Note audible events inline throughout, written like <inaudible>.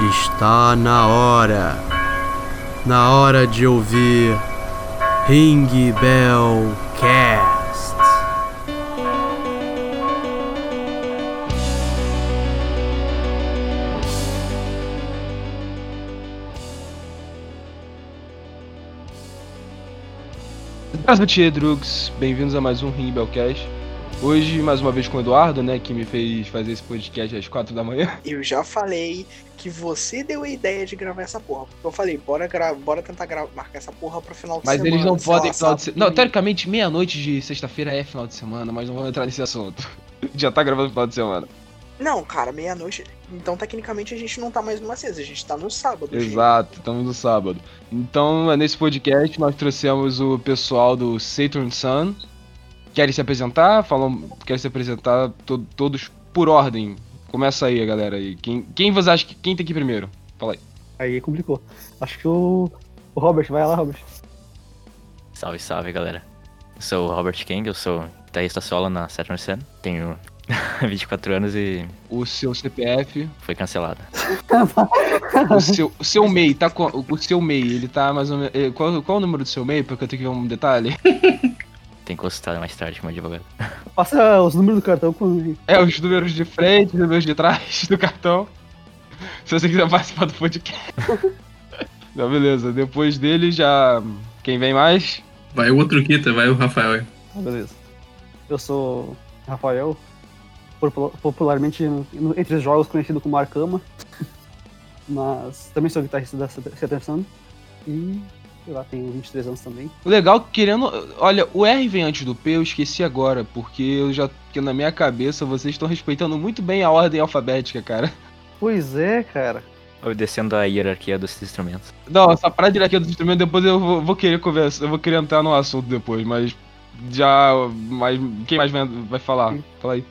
Está na hora. Na hora de ouvir Ring Bell Cast. Prazer, Drugs. Bem-vindos a mais um Ring Bellcast. Hoje, mais uma vez com o Eduardo, né, que me fez fazer esse podcast às quatro da manhã. <laughs> Eu já falei que você deu a ideia de gravar essa porra. Porque eu falei, bora, bora tentar marcar essa porra pro final de mas semana. Mas eles não podem final de semana. Não, teoricamente, meia-noite de sexta-feira é final de semana, mas não vamos entrar nesse assunto. <laughs> já tá gravando final de semana. Não, cara, meia-noite. Então, tecnicamente, a gente não tá mais numa sexta, a gente tá no sábado. Exato, gente. estamos no sábado. Então, nesse podcast, nós trouxemos o pessoal do Saturn Sun. Querem se apresentar? Falam, querem se apresentar to todos por ordem. Começa aí, galera. Quem, quem você acha que quem tem que ir primeiro? Fala aí. Aí complicou. Acho que o, o Robert, vai lá, Robert. Salve, salve, galera. Eu sou o Robert King, eu sou guitarrista solo na Saturn Sun. Tenho <laughs> 24 anos e. O seu CPF. Foi cancelado. <laughs> o seu, o seu MEI, tá com. O seu MEI, ele tá mais ou menos. eh, Qual, qual o número do seu MEI? Porque eu tenho que ver um detalhe. <laughs> Tem que consultar mais tarde com o advogado. <laughs> Passa os números do cartão com. É, os números de frente, os números de trás do cartão. Se você quiser participar do podcast. <laughs> Então, beleza. Depois dele já. Quem vem mais? Vai o outro Kita, vai o Rafael aí. Ah, beleza. Eu sou Rafael, popularmente entre os jogos conhecido como Arcama. <laughs> Mas também sou guitarrista da Saturn e sei lá, tenho 23 anos também. O legal, querendo. Olha, o R vem antes do P, eu esqueci agora, porque eu já. Porque na minha cabeça vocês estão respeitando muito bem a ordem alfabética, cara. Pois é, cara. Obedecendo a hierarquia dos instrumentos. Não, essa parada de hierarquia dos instrumentos, depois eu vou, vou, querer conversar, eu vou querer entrar no assunto depois, mas. Já. Mas quem mais vai, vai falar? Fala aí.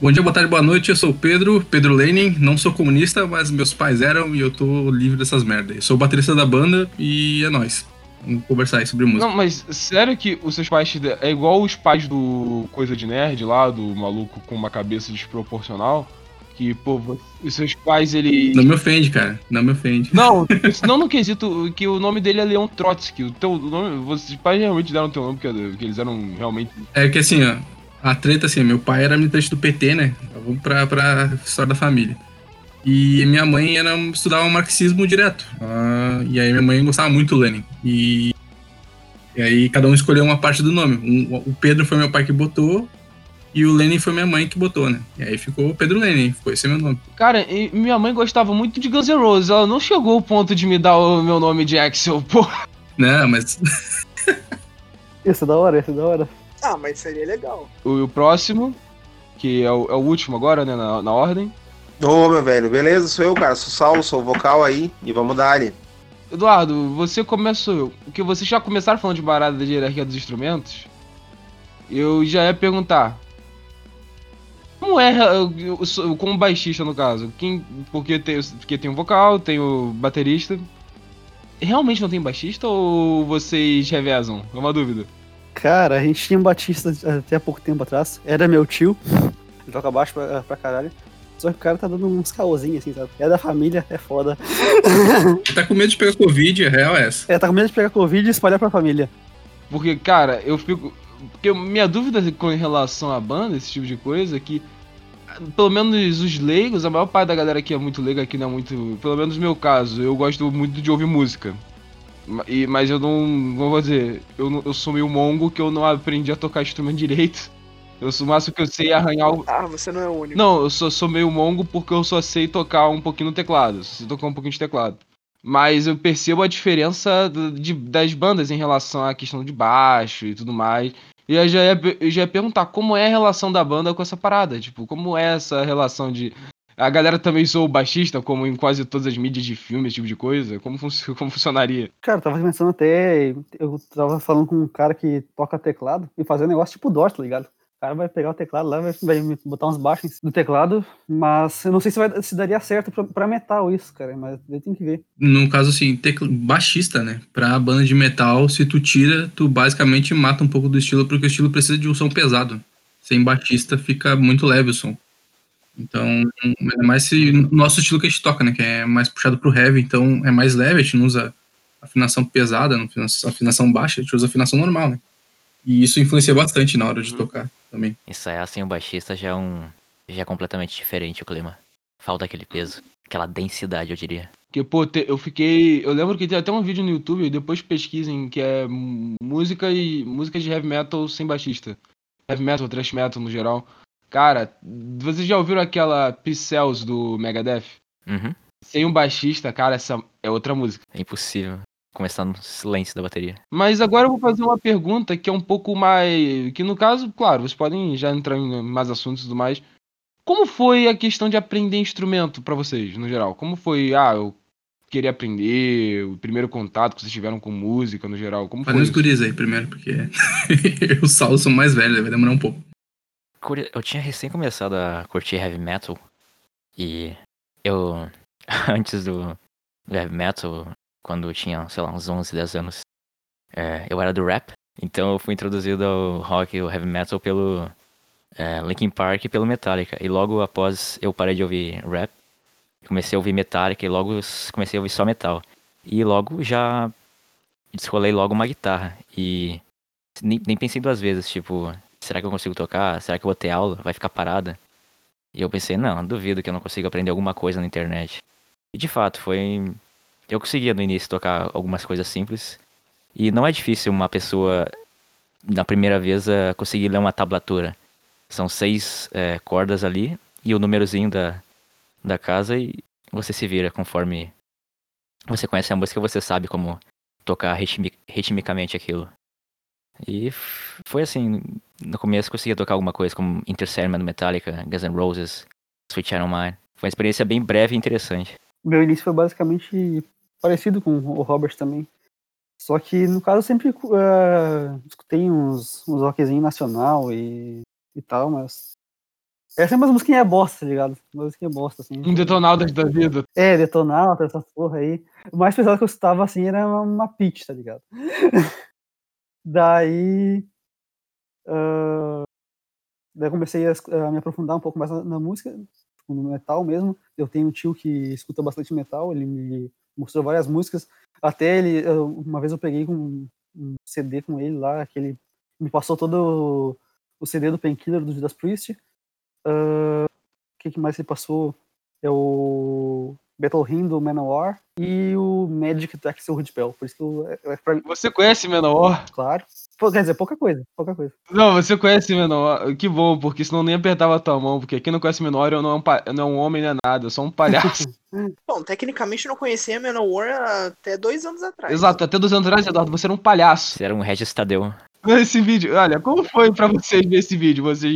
Bom dia, boa tarde, boa noite. Eu sou o Pedro, Pedro Lenin. Não sou comunista, mas meus pais eram e eu tô livre dessas merdas. Eu sou o baterista da banda e é nóis. Conversar aí sobre música. Não, mas sério que os seus pais é igual os pais do Coisa de Nerd lá, do maluco com uma cabeça desproporcional? Que, pô, os seus pais, ele. Não me ofende, cara. Não me ofende. Não, <laughs> não no quesito que o nome dele é Leon Trotsky. O teu nome. Os pais realmente deram o teu nome porque, porque eles eram realmente. É que assim, ó. A treta, assim, meu pai era militante do PT, né? Vamos pra, pra história da família. E minha mãe era, estudava marxismo direto. Uh, e aí minha mãe gostava muito do Lenin. E, e aí cada um escolheu uma parte do nome. Um, o Pedro foi meu pai que botou, e o Lenin foi minha mãe que botou, né? E aí ficou Pedro Lenin, ficou esse meu nome. Cara, minha mãe gostava muito de Guns N' Roses. Ela não chegou ao ponto de me dar o meu nome de Axel, pô. Não, mas. <laughs> isso é da hora, isso é da hora. Ah, mas seria legal. O, o próximo, que é o, é o, último agora, né? Na, na ordem. Ô, oh, meu velho, beleza? Sou eu, cara. Sou Saulo, sou vocal aí. E vamos dar ali. Eduardo, você começou. Porque vocês já começaram falando de barada de hierarquia dos instrumentos. Eu já ia perguntar. Como é como baixista no caso? Quem, porque, tem, porque tem um vocal, tem o baterista. Realmente não tem baixista ou vocês revezam? É uma dúvida. Cara, a gente tinha um batista até pouco tempo atrás. Era meu tio. Joga baixo pra, pra caralho. Só que o cara tá dando uns caôzinhos, assim, sabe? É da família, é foda. <laughs> tá com medo de pegar Covid, é real essa. É, tá com medo de pegar Covid e espalhar pra família. Porque, cara, eu fico. Porque minha dúvida com relação à banda, esse tipo de coisa, é que. Pelo menos os leigos, a maior parte da galera aqui é muito leiga, aqui não é muito. Pelo menos no meu caso, eu gosto muito de ouvir música. E, mas eu não. Vou dizer? Eu, eu sou meio mongo que eu não aprendi a tocar instrumento direito. Eu sou o máximo que eu sei é arranhar o. Ah, você não é o único. Não, eu sou, sou meio mongo porque eu só sei tocar um pouquinho no teclado. Sei tocar um pouquinho de teclado. Mas eu percebo a diferença de, das bandas em relação à questão de baixo e tudo mais. E eu já, ia, eu já ia perguntar como é a relação da banda com essa parada. Tipo, como é essa relação de. A galera também sou baixista, como em quase todas as mídias de filme, esse tipo de coisa. Como, fun <laughs> como funcionaria? Cara, eu tava pensando até. Eu tava falando com um cara que toca teclado e fazer um negócio tipo DOS, tá ligado? O cara vai pegar o teclado lá, vai, vai botar uns baixos no teclado, mas eu não sei se, vai, se daria certo pra, pra metal isso, cara, mas tem que ver. No caso, assim, tecl... baixista, né? Pra banda de metal, se tu tira, tu basicamente mata um pouco do estilo, porque o estilo precisa de um som pesado. Sem baixista fica muito leve o som. Então, é mais esse nosso estilo que a gente toca, né? Que é mais puxado pro heavy, então é mais leve, a gente não usa afinação pesada, não afinação baixa, a gente usa afinação normal, né? E isso influencia bastante na hora de Uhum. tocar também. Ensaiar sem o baixista já é um. já é completamente diferente o clima. Falta aquele peso, aquela densidade, eu diria. Porque, pô, eu fiquei. Eu lembro que tem até um vídeo no YouTube, depois pesquisem, que é música e música de heavy metal sem baixista. Heavy metal, thrash metal no geral. Cara, vocês já ouviram aquela Pixels do Megadeth? Uhum. Sem um baixista, cara, essa é outra música. É impossível começar no silêncio da bateria. Mas agora eu vou fazer uma pergunta que é um pouco mais. Que no caso, claro, vocês podem já entrar em mais assuntos e tudo mais. Como foi a questão de aprender instrumento pra vocês, no geral? Como foi, ah, eu queria aprender, o primeiro contato que vocês tiveram com música, no geral? Como foi Fazendo os isso? guris aí primeiro, porque <laughs> eu Saulo são mais velhos, vai demorar um pouco. Eu tinha recém começado a curtir heavy metal e eu, <laughs> antes do, do heavy metal, quando eu tinha, sei lá, uns 11, 10 anos, é, eu era do rap, então eu fui introduzido ao rock e ao heavy metal pelo é, Linkin Park e pelo Metallica. E logo após eu parei de ouvir rap, comecei a ouvir Metallica e logo comecei a ouvir só metal. E logo já descolei logo uma guitarra e nem, nem pensei duas vezes, tipo, será que eu consigo tocar? Será que eu vou ter aula? Vai ficar parada? E eu pensei, não, duvido que eu não consiga aprender alguma coisa na internet. E de fato, foi. Eu conseguia no início tocar algumas coisas simples. E não é difícil uma pessoa, na primeira vez, eh, conseguir ler uma tablatura. São seis eh, cordas ali e o númerozinho da, da casa e você se vira conforme você conhece a música, você sabe como tocar ritmi- ritmicamente aquilo. E foi assim, no começo conseguia tocar alguma coisa como Inter Metallica, Guns N' Roses, Sweet Child Mine. Foi uma experiência bem breve e interessante. Meu início foi basicamente parecido com o Robert também. Só que, no caso, eu sempre eh, escutei uns, uns rockzinho nacional e, e tal, mas. É sempre umas musiquinhas bosta, tá ligado? Umas musiquinhas bosta, assim. Um detonautas da vida. É, Detonauta, essa porra aí. O mais pesado que eu escutava, assim, era uma, uma pitch, tá ligado? <laughs> Daí. ah, daí eu comecei a, a me aprofundar um pouco mais na, na música, tipo, no metal mesmo. Eu tenho um tio que escuta bastante metal, ele me mostrou várias músicas. Até ele, eu- uma vez eu peguei com um CD com ele lá, que ele me passou todo o, o CD do Painkiller do Judas Priest. Ah, O que, que mais ele passou? É o Battle Hymn do Manowar e o Magic do Axel Rudpel. Por isso que eu, é, é pra Você conhece Menor? claro. Pô, quer dizer, pouca coisa, pouca coisa. Não, você conhece Menor. Que bom, porque senão nem apertava a tua mão. Porque quem não conhece Menor eu não é um, pa- não é um homem, não é nada. Eu sou um palhaço. <laughs> Bom, tecnicamente eu não conhecia Manowar até dois anos atrás. Exato, até dois anos atrás, Eduardo, você era um palhaço. Você era um Regis Tadeu. Esse vídeo, olha, como foi pra vocês ver esse vídeo? Vocês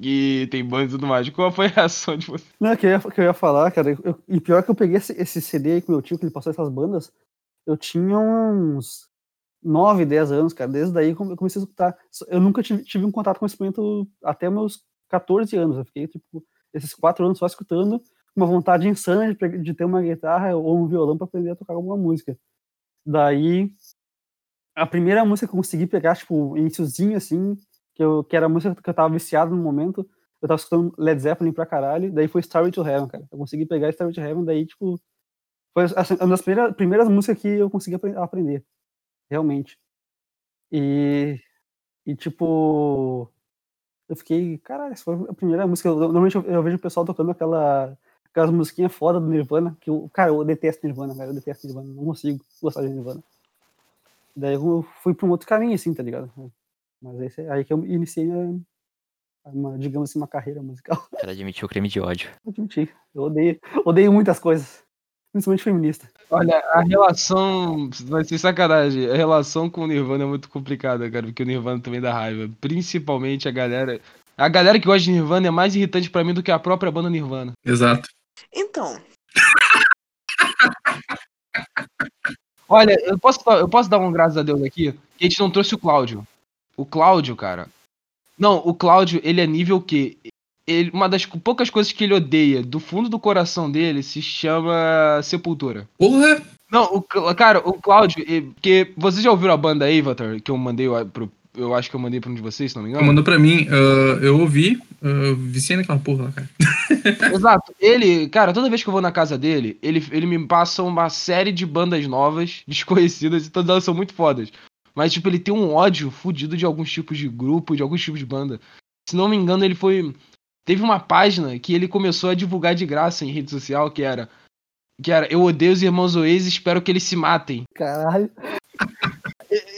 que tem banda e tudo mais. Qual foi a reação de vocês? Não, que eu ia, que eu ia falar, cara, eu- e pior que eu peguei esse, esse CD aí com meu tio, que ele passou essas bandas, eu tinha uns 9, 10 anos, cara, desde daí eu comecei a escutar. Eu nunca tive, tive um contato com esse instrumento até meus 14 anos, eu fiquei, tipo, esses 4 anos só escutando, uma vontade insana de, de ter uma guitarra ou um violão para aprender a tocar alguma música. Daí, a primeira música que eu consegui pegar, tipo, iniciozinho, assim, que, eu, que era a música que eu tava viciado no momento, eu tava escutando Led Zeppelin pra caralho, daí foi Starry to Heaven, cara. Eu consegui pegar Starry to Heaven, daí, tipo, foi assim, uma das primeiras, primeiras músicas que eu consegui apre- aprender, realmente. E, e tipo, eu fiquei, caralho, essa foi a primeira música. Eu- Normalmente eu, eu vejo o pessoal tocando aquela, aquelas musiquinhas foda do Nirvana, que eu, cara, eu detesto Nirvana, cara, eu detesto Nirvana, não consigo gostar de Nirvana. Daí eu fui pra um outro caminho, assim, tá ligado? Mas esse, é aí que eu iniciei minha, uma, digamos assim, uma carreira musical. O cara admitiu o crime de ódio. <laughs> Admiti. Eu odeio, odeio muitas coisas. Principalmente feminista. Olha, a relação. Vai ser sacanagem. A relação com o Nirvana é muito complicada, cara, porque o Nirvana também dá raiva. Principalmente a galera. A galera que gosta de Nirvana é mais irritante pra mim do que a própria banda Nirvana. Exato. Então, <laughs> Olha, eu posso, dar- eu posso dar um graças a Deus aqui, que a gente não trouxe o Cláudio. O Cláudio, cara. Não, o Cláudio, ele é nível que. Ele, uma das poucas coisas que ele odeia do fundo do coração dele se chama Sepultura. Porra! Não, o, cara, o Cláudio, porque vocês já ouviram a banda Avatar, que eu mandei pro. Eu acho que eu mandei pra um de vocês, se não me engano. Mandou pra mim, ah, eu ouvi, uh, viciei naquela porra lá, cara. <laughs> <laughs> Exato. Ele, cara, toda vez que eu vou na casa dele, ele, ele me passa uma série de bandas novas, <laughs> desconhecidas, e todas elas são muito fodas. Mas, tipo, ele tem um ódio fudido de alguns tipos de grupo, de alguns tipos de banda. Se não me engano, ele foi. Teve uma página que ele começou a divulgar de graça em rede social, que era. Que era Eu odeio os irmãos Oasis, espero que eles se matem. Caralho.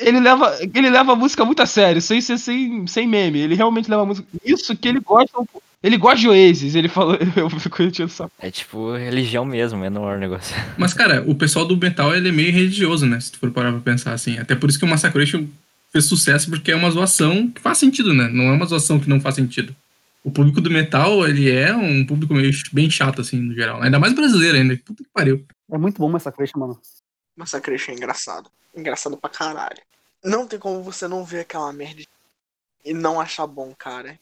Ele leva, ele leva a música muito a sério, sem ser sem, sem meme. Ele realmente leva a música. Isso que ele gosta. Ele gosta de Oasis, ele falou. <laughs> Eu fico enchendo essa É tipo religião mesmo, menor negócio. <laughs> Mas, cara, o pessoal do metal ele é meio religioso, né? Se tu for parar pra pensar assim. Até por isso que o Massacration fez sucesso, porque é uma zoação que faz sentido, né? Não é uma zoação que não faz sentido. O público do metal, ele é um público meio bem chato, assim, no geral. Ainda mais brasileiro ainda. Puta que pariu. É muito bom essa creche, mano. Massacration é engraçado. Engraçado pra caralho. Não tem como você não ver aquela merda e não achar bom, cara.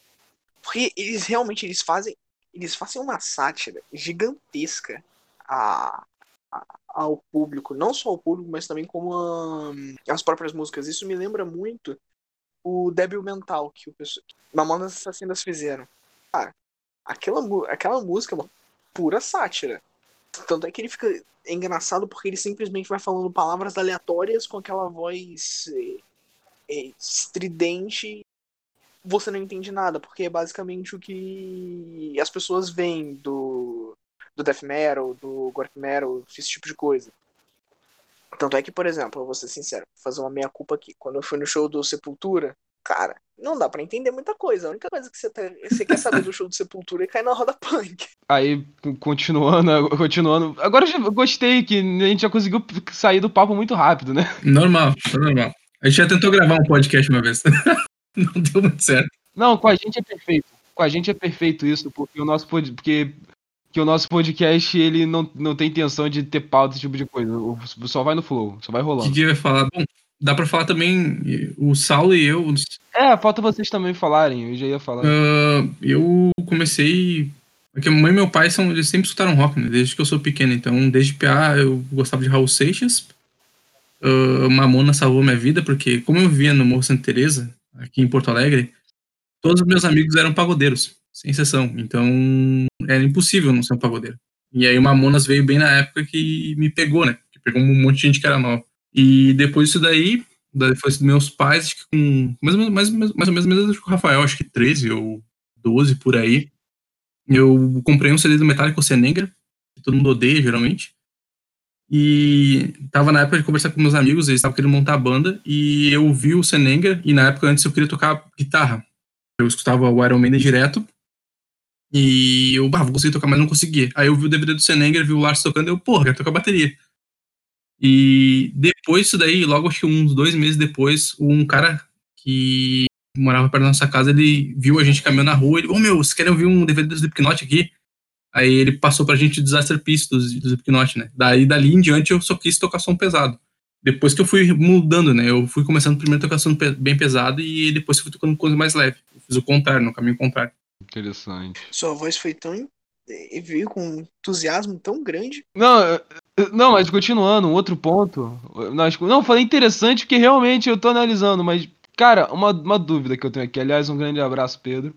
Porque eles realmente eles fazem. Eles fazem uma sátira gigantesca a, a- ao público. Não só ao público, mas também como a- as próprias músicas. Isso me lembra muito o Débil Mental que o pessoal. Mamonas Assassinas fizeram. Cara, aquela, aquela música é uma pura sátira. Tanto é que ele fica engraçado porque ele simplesmente vai falando palavras aleatórias com aquela voz eh, eh, estridente. Você não entende nada, porque é basicamente o que as pessoas veem do, do death metal, do gore metal, esse tipo de coisa. Tanto é que, por exemplo, eu vou ser sincero, vou fazer uma meia-culpa aqui. Quando eu fui no show do Sepultura, cara, não dá pra entender muita coisa. A única coisa que você, tá- você quer saber do show do Sepultura é cair na roda punk. Aí, co- continuando, <laughs> continuando. Agora eu já gostei que a gente já conseguiu sair do papo muito rápido, né? Normal, normal. A gente já tentou gravar um podcast uma vez. <laughs> não deu muito certo. Não, com a gente é perfeito. Com a gente é perfeito isso, porque o nosso pod... porque que o nosso podcast ele não, não tem intenção de ter pauta esse tipo de coisa. Só vai no flow, só vai O que rolando. que vai falar? Bom, dá pra falar também, o Saulo e eu, É, falta vocês também falarem, eu já ia falar. ah, eu comecei. Porque a mãe e meu pai são, eles sempre escutaram rock, né? Desde que eu sou pequeno. Então, desde PA eu gostava de Raul Seixas. Uh, Mamona salvou minha vida, porque como eu vivia no Morro Santa Teresa, aqui em Porto Alegre, todos os meus amigos eram pagodeiros, sem exceção. Então, era impossível não ser um pagodeiro. E aí o Mamonas veio bem na época que me pegou, né? Que pegou um monte de gente que era nova. E depois disso daí, foi dos meus pais, acho que com mais ou menos, mais, mais, mais ou menos, menos que o Rafael, acho que 13 ou 12 por aí, eu comprei um CD do Metallica, o Senenger, que todo mundo odeia geralmente. E tava na época de conversar com meus amigos, eles estavam querendo montar a banda, e eu vi o Senenger, e na época antes eu queria tocar guitarra. Eu escutava o Iron Maiden direto, e eu, bah, vou conseguir tocar, mas não conseguia. Aí eu vi o DVD do Senenger, vi o Lars tocando, eu, porra, quero tocar bateria. E depois disso daí, logo acho que uns dois meses depois, um cara que morava perto da nossa casa, ele viu a gente caminhando na rua, ele, ô meu, vocês querem ouvir um DVD do Slipknot aqui? Aí ele passou pra gente o Disaster Piece do, do Slipknot, né? Daí, dali em diante, eu só quis tocar som pesado. Depois que eu fui mudando, né? Eu fui começando primeiro tocar som bem pesado e depois eu fui tocando coisa mais leve. Eu fiz o contrário, no caminho contrário. Interessante. Sua voz foi tão. e veio com um entusiasmo tão grande. Não, não, mas continuando, um outro ponto. Não, falei interessante porque realmente eu tô analisando, mas, cara, uma, uma dúvida que eu tenho aqui. Aliás, um grande abraço, Pedro.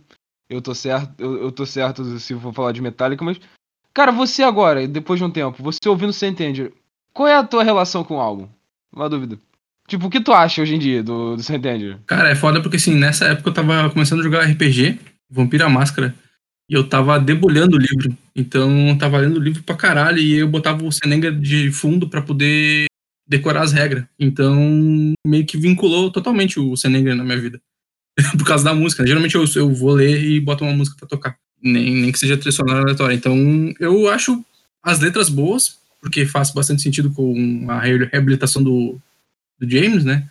Eu tô certo, eu, eu tô certo se for falar de Metallica, mas. Cara, você agora, depois de um tempo, você ouvindo Sentenger, qual é a tua relação com o álbum? Uma dúvida. Tipo, o que tu acha hoje em dia do, do Sentenger? Cara, é foda porque assim, nessa época eu tava começando a jogar RPG, Vampira Máscara, e eu tava debulhando o livro. Então eu tava lendo o livro pra caralho e eu botava o Senenga de fundo pra poder decorar as regras. Então meio que vinculou totalmente o Senenga na minha vida. <laughs> Por causa da música. Geralmente eu, eu vou ler e boto uma música pra tocar. Nem, nem que seja trilha aleatória. Então eu acho as letras boas, porque faz bastante sentido com a re- reabilitação do, do James, né?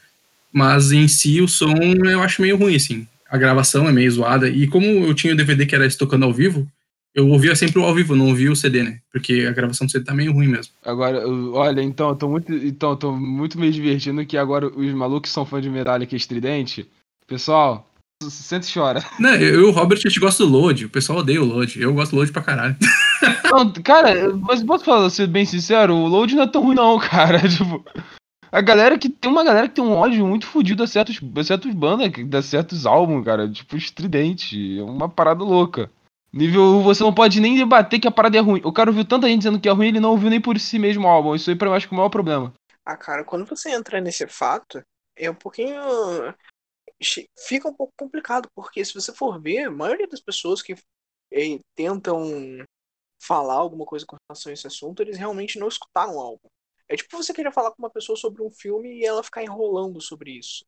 Mas em si o som eu acho meio ruim, assim. A gravação é meio zoada. E como eu tinha o DVD que era esse tocando ao vivo, eu ouvia sempre o ao vivo, não ouvia o CD, né? Porque a gravação do CD tá meio ruim mesmo. Agora, olha, então, eu tô muito, então, eu tô muito me divertindo que agora os malucos que são fãs de Metallica estridente. Pessoal, senta e chora. <laughs> Não, eu e o Robert, a gente gosta do Load. O pessoal odeia o Load. Eu gosto do Load pra caralho. <laughs> Não, cara, mas posso falar, ser bem sincero, o load não é tão ruim não, <laughs> cara. Tipo, a galera que tem uma galera que tem um ódio muito fodido a certos, a certos bandas, a certos álbuns, cara, tipo estridente, é uma parada louca. Nível, você não pode nem debater que a parada é ruim. O cara ouviu tanta gente dizendo que é ruim, ele não ouviu nem por si mesmo o álbum. Isso aí pra mim acho que é o maior problema. Ah, cara, quando você entra nesse fato, é um pouquinho. Fica um pouco complicado, porque se você for ver, a maioria das pessoas que eh, tentam falar alguma coisa com relação a esse assunto, eles realmente não escutaram o álbum. É tipo você querer falar com uma pessoa sobre um filme e ela ficar enrolando sobre isso.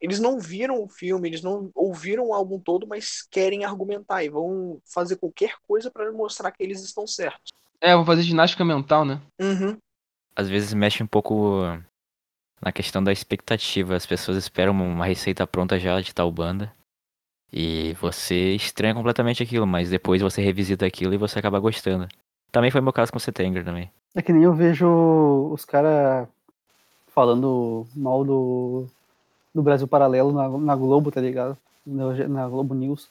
Eles não viram o filme, eles não ouviram o álbum todo, mas querem argumentar e vão fazer qualquer coisa pra mostrar que eles estão certos. É, vou fazer ginástica mental, né? Uhum. Às vezes mexe um pouco na questão da expectativa. As pessoas esperam uma receita pronta já de tal banda. E você estranha completamente aquilo, mas depois você revisita aquilo e você acaba gostando. Também foi meu caso com o Setengler também. É que nem eu vejo os caras falando mal do, do Brasil Paralelo na, na Globo, tá ligado? Na, na Globo News.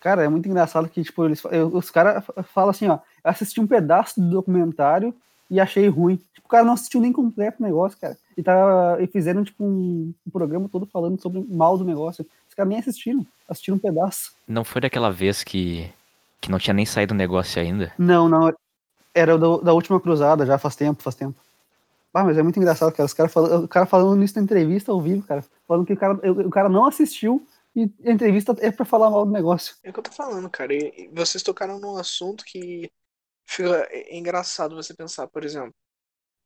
Cara, é muito engraçado que, tipo, eles, eu- os caras falam assim, ó, assisti um pedaço do documentário e achei ruim. Tipo, o cara não assistiu nem completo o negócio, cara. E, tá, e fizeram, tipo, um, um programa todo falando sobre mal do negócio. Os caras nem assistiram, assistiram um pedaço. Não foi daquela vez que, que não tinha nem saído o negócio ainda? Não, não. Era do- da última cruzada, já faz tempo, faz tempo. Ah, mas é muito engraçado, cara. Os cara falando, o cara falando isso na entrevista ao vivo, cara. Falando que o cara, o cara não assistiu e a entrevista é pra falar mal do negócio. É o que eu tô falando, cara. E e vocês tocaram num assunto que fica é engraçado você pensar, por exemplo.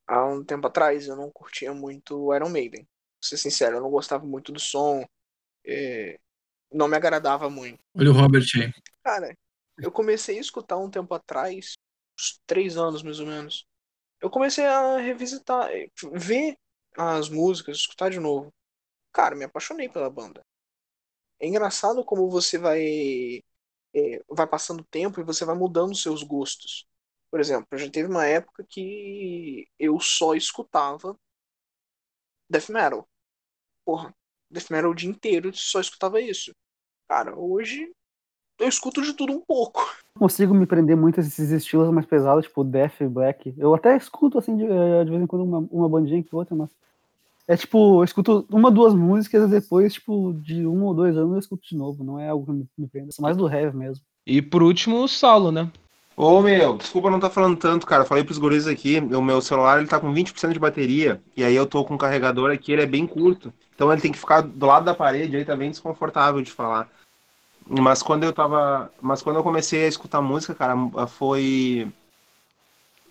Há um tempo atrás eu não curtia muito Iron Maiden. Pra ser sincero, eu não gostava muito do som. é, não me agradava muito. Olha o Robert aí. Cara, eu comecei a escutar um tempo atrás, uns três anos mais ou menos. Eu comecei a revisitar, eh, ver as músicas, escutar de novo. Cara, me apaixonei pela banda. É engraçado como você vai eh, vai passando o tempo e você vai mudando seus gostos. Por exemplo, já teve uma época que eu só escutava death metal. Porra, death metal o dia inteiro, só escutava isso. Cara, hoje eu escuto de tudo um pouco. Não consigo me prender muito a esses estilos mais pesados, tipo Death, Black. Eu até escuto, assim, de, eh, de vez em quando uma, uma bandinha que outra, mas. É tipo, eu escuto uma, duas músicas e depois, tipo, de um ou dois anos eu escuto de novo. Não é algo que me, me prenda. Sou mais do heavy mesmo. E por último, o Saulo, né? Ô meu, desculpa não estar falando tanto, cara. Falei pros guris aqui, o meu celular ele tá com 20% de bateria. E aí eu tô com um carregador aqui, ele é bem curto. Então ele tem que ficar do lado da parede, aí tá bem desconfortável de falar. Mas quando eu tava. Mas quando eu comecei a escutar música, cara, foi.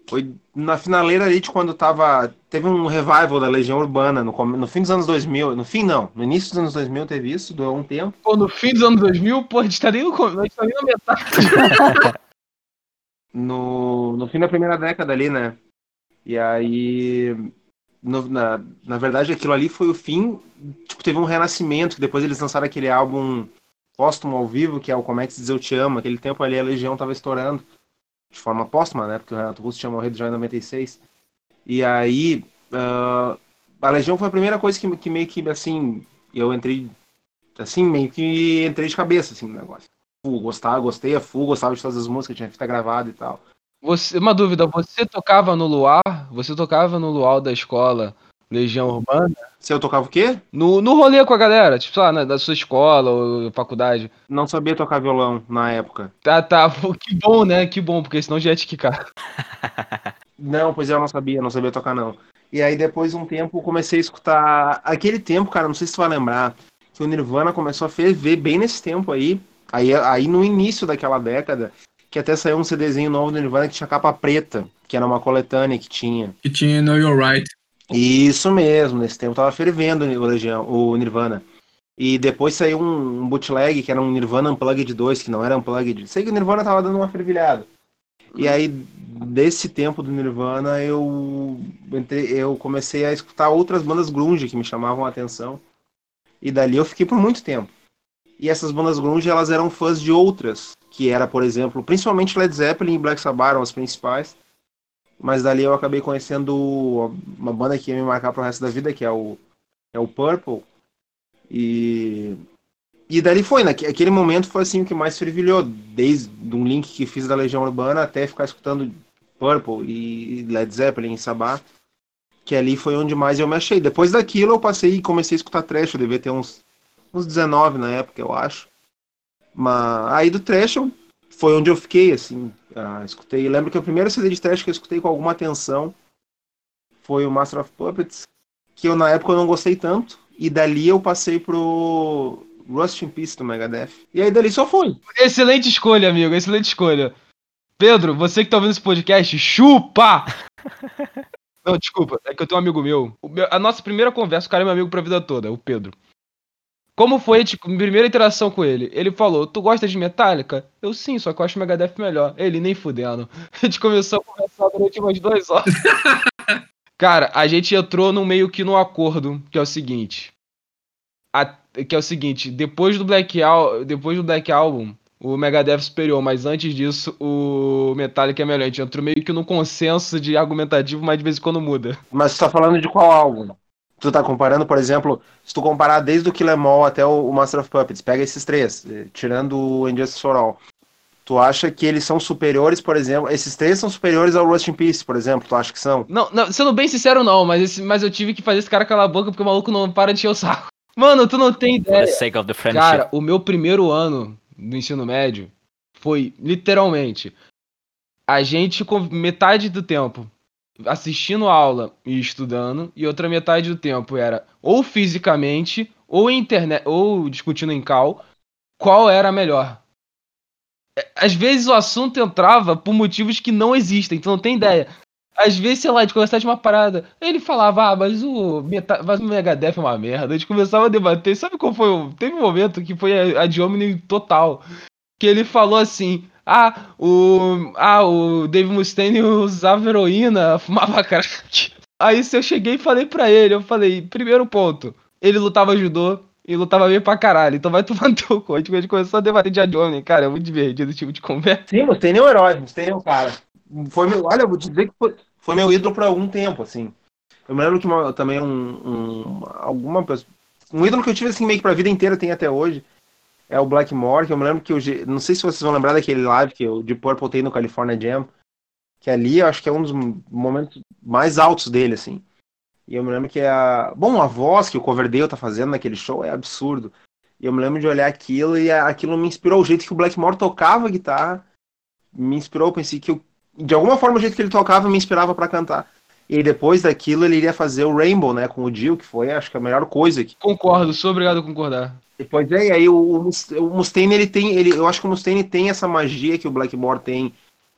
Foi na finaleira ali de quando tava. Teve um revival da Legião Urbana no, no fim dos anos 2000. No fim, não. No início dos anos 2000 teve isso, durou um tempo. Pô, no fim dos anos 2000, pô, a gente tá nem no, com- a gente tá nem na metade. <laughs> no, no fim da primeira década ali, né? E aí, no- na, na verdade, aquilo ali foi o fim. Tipo, teve um renascimento, que depois eles lançaram aquele álbum póstumo ao vivo, que é o se diz Eu Te Amo. Aquele tempo ali a Legião tava estourando, de forma póstuma, né? Porque o Renato Russo tinha morrido já em 96. E aí, ah, a Legião foi a primeira coisa que, que meio que, assim, eu entrei, assim, meio que entrei de cabeça, assim, no negócio. Full, gostava, gostei a full, gostava de todas as músicas, tinha fita gravada e tal. Você, uma dúvida, você tocava no Luar? Você tocava no Luar da escola Legião Urbana? Se eu tocava o quê? No, no rolê com a galera, tipo, sei lá, na, da sua escola ou faculdade. Não sabia tocar violão na época. Tá, tá, <laughs> pô, que bom, né? Que bom, porque senão já ia te quicar. <laughs> Não, pois é, eu não sabia, não sabia tocar não. E aí depois de um tempo eu comecei a escutar. Aquele tempo, cara, não sei se tu vai lembrar, que o Nirvana começou a ferver bem nesse tempo aí. Aí, aí no início daquela década, que até saiu um CDzinho novo do Nirvana que tinha capa preta, que era uma coletânea que tinha. Que tinha Know Your Right. Isso mesmo, nesse tempo tava fervendo o, Legião, o Nirvana. E depois saiu um, um bootleg que era um Nirvana Unplugged 2, que não era Unplugged. Sei que o Nirvana tava dando uma fervilhada. E aí, desse tempo do Nirvana, eu, entrei, eu comecei a escutar outras bandas grunge que me chamavam a atenção. E dali eu fiquei por muito tempo. E essas bandas grunge, elas eram fãs de outras, que era, por exemplo, principalmente Led Zeppelin e Black Sabbath as principais. Mas dali eu acabei conhecendo uma banda que ia me marcar pro resto da vida, que é o, é o Purple. E, e dali foi, né? Aquele momento foi assim o que mais fervilhou, desde um link que fiz da Legião Urbana até ficar escutando Purple e Led Zeppelin e Sabbath. Que ali foi onde mais eu me achei. Depois daquilo eu passei e comecei a escutar trash, eu devia ter uns, uns 19 na época, eu acho. Mas aí do trash foi onde eu fiquei, assim. Ah, escutei. Lembro que o primeiro CD de teste que eu escutei com alguma atenção foi o Master of Puppets, que eu na época eu não gostei tanto. E dali eu passei pro Rust in Peace do Megadeth. E aí dali só foi. Excelente escolha, amigo, excelente escolha. Pedro, você que tá ouvindo esse podcast, chupa! <laughs> Não, desculpa, é que eu tenho um amigo meu. O meu- A nossa primeira conversa, o cara é meu amigo pra vida toda, o Pedro. Como foi tipo, a primeira interação com ele? Ele falou: Tu gosta de Metallica? Eu sim, só que eu acho o Megadeth melhor. Ele nem fudendo. <laughs> A gente começou a conversar durante umas duas horas. <laughs> Cara, a gente entrou no meio que no acordo, que é o seguinte. A- que é o seguinte, depois do Black Al depois do Black Album, o Megadeth superior, mas antes disso, o Metallica é melhor. A gente entrou meio que no consenso de argumentativo, mas de vez em quando muda. Mas tu tá falando de qual álbum? Tu tá comparando, por exemplo, se tu comparar desde o Kill Em All até o o Master of Puppets, pega esses três, eh, tirando o Injustice for All. Tu acha que eles são superiores, por exemplo, esses três são superiores ao Rust in Peace, por exemplo, tu acha que são? Não, não, sendo bem sincero, não, mas, esse- mas eu tive que fazer esse cara calar a boca porque o maluco não para de encher o saco. <laughs> Mano, tu não tem ideia. sake of the friendship. Cara, o meu primeiro ano do ensino médio foi literalmente a gente com metade do tempo assistindo aula e estudando e outra metade do tempo era ou fisicamente ou internet ou discutindo em cal qual era a melhor. É, Às vezes o assunto entrava por motivos que não existem, tu não tem ideia. Às vezes, sei lá, de conversar de uma parada, ele falava, ah, mas o, Meta, mas o Megadeth é uma merda. A gente começava a debater. Sabe qual foi? Teve um momento que foi a, a de Omni total. Que ele falou assim: ah, o. Ah, o Dave Mustaine usava heroína, <laughs> fumava crack. Aí se eu cheguei e falei pra ele, eu falei, primeiro ponto, ele lutava judô e lutava bem pra caralho, então vai tomar no teu cu. A gente começou a debater de Omni, cara, é muito divertido esse tipo de conversa. Sim, Mustaine é um herói, Mustaine é um cara. Foi meu, olha, eu vou dizer que foi, foi meu ídolo por algum tempo, assim. Eu me lembro que uma- também um, um, alguma pessoa, um ídolo que eu tive assim meio que pra vida inteira tem até hoje é o Blackmore, que eu me lembro que eu, ge- não sei se vocês vão lembrar daquele live que o Deep Purple tem no California Jam, que ali eu acho que é um dos momentos mais altos dele, assim. E eu me lembro que a, bom, a voz que o Coverdale tá fazendo naquele show é absurdo. E eu me lembro de olhar aquilo e aquilo me inspirou o jeito que o Blackmore tocava a guitarra me inspirou, eu pensei que eu, de alguma forma o jeito que ele tocava me inspirava pra cantar. E depois daquilo ele iria fazer o Rainbow, né, com o Dio, que foi acho que a melhor coisa que Concordo, sou obrigado a concordar. depois é, e aí o, o Mus- o Mustaine ele tem, ele, eu acho que o Mustaine tem essa magia que o Blackmore tem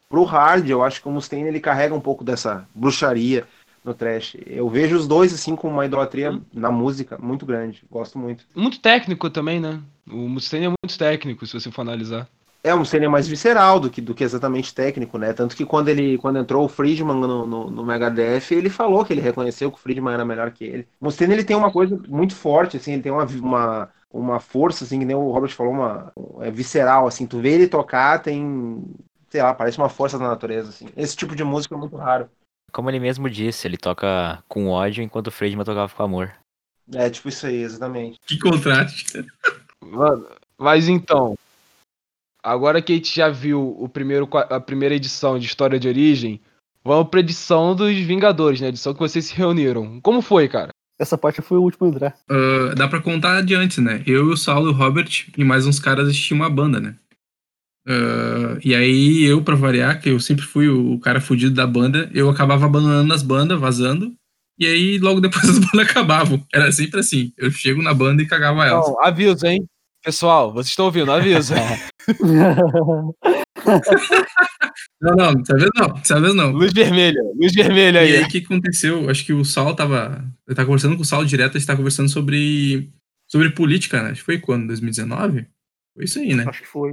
pro hard, eu acho que o Mustaine ele carrega um pouco dessa bruxaria no trash. Eu vejo os dois assim com uma idolatria na música muito grande, gosto muito. Muito técnico também, né? O Mustaine é muito técnico, se você for analisar. É, o Mustaine é mais visceral do que, do que exatamente técnico, né? Tanto que quando ele quando entrou o Friedman no, no, no Megadeth, ele falou que ele reconheceu que o Friedman era melhor que ele. O Mustaine ele tem uma coisa muito forte, assim, ele tem uma, uma, uma força, assim, que nem o Robert falou, uma é visceral, assim, tu vê ele tocar, tem, sei lá, parece uma força da natureza, assim. Esse tipo de música é muito raro. Como ele mesmo disse, ele toca com ódio enquanto o Friedman tocava com amor. É, tipo isso aí, exatamente. Que contraste. Mano, mas então, agora que a gente já viu o primeiro, a primeira edição de História de Origem, vamos pra edição dos Vingadores, né? Edição que vocês se reuniram. Como foi, cara? Essa parte foi o último a entrar. Ah, dá pra contar de antes, né? Eu, o Saulo, o Robert e mais uns caras tinham uma banda, né? Ah, e aí eu, pra variar, que eu sempre fui o cara fudido da banda, eu acabava abandonando as bandas, vazando. E aí logo depois <laughs> as bandas acabavam. Era sempre assim. Eu chego na banda e cagava elas. Não, aviso, hein? Pessoal, vocês estão ouvindo, aviso. <laughs> Não, não, dessa vez não, dessa vez não. luz vermelha, luz vermelha E aí. aí o que aconteceu? Acho que o Sal tava. Eu tava conversando com o Sal direto, a gente tava conversando sobre. sobre política, né? Acho que foi quando? 2019? Foi isso aí, né? Acho que foi.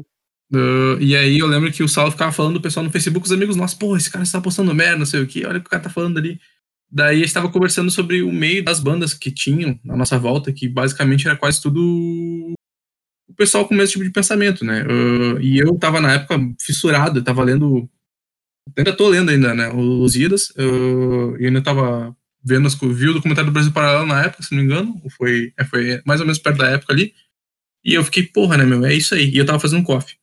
Uh, e aí eu lembro que o Saulo ficava falando do pessoal no Facebook, os amigos nossos, pô, esse cara está postando merda, não sei o que, olha o que o cara tá falando ali. Daí a gente tava conversando sobre o meio das bandas que tinham na nossa volta, que basicamente era quase tudo o pessoal com o mesmo tipo de pensamento, né? Uh, e eu tava na época fissurado, tava lendo. Ainda tô lendo ainda, né? Os Idas. Uh, e ainda tava vendo as vi o documentário do Brasil Paralelo na época, se não me engano. Foi, é, foi mais ou menos perto da época ali. E eu fiquei, porra, né, meu? É isso aí. E eu tava fazendo coffee.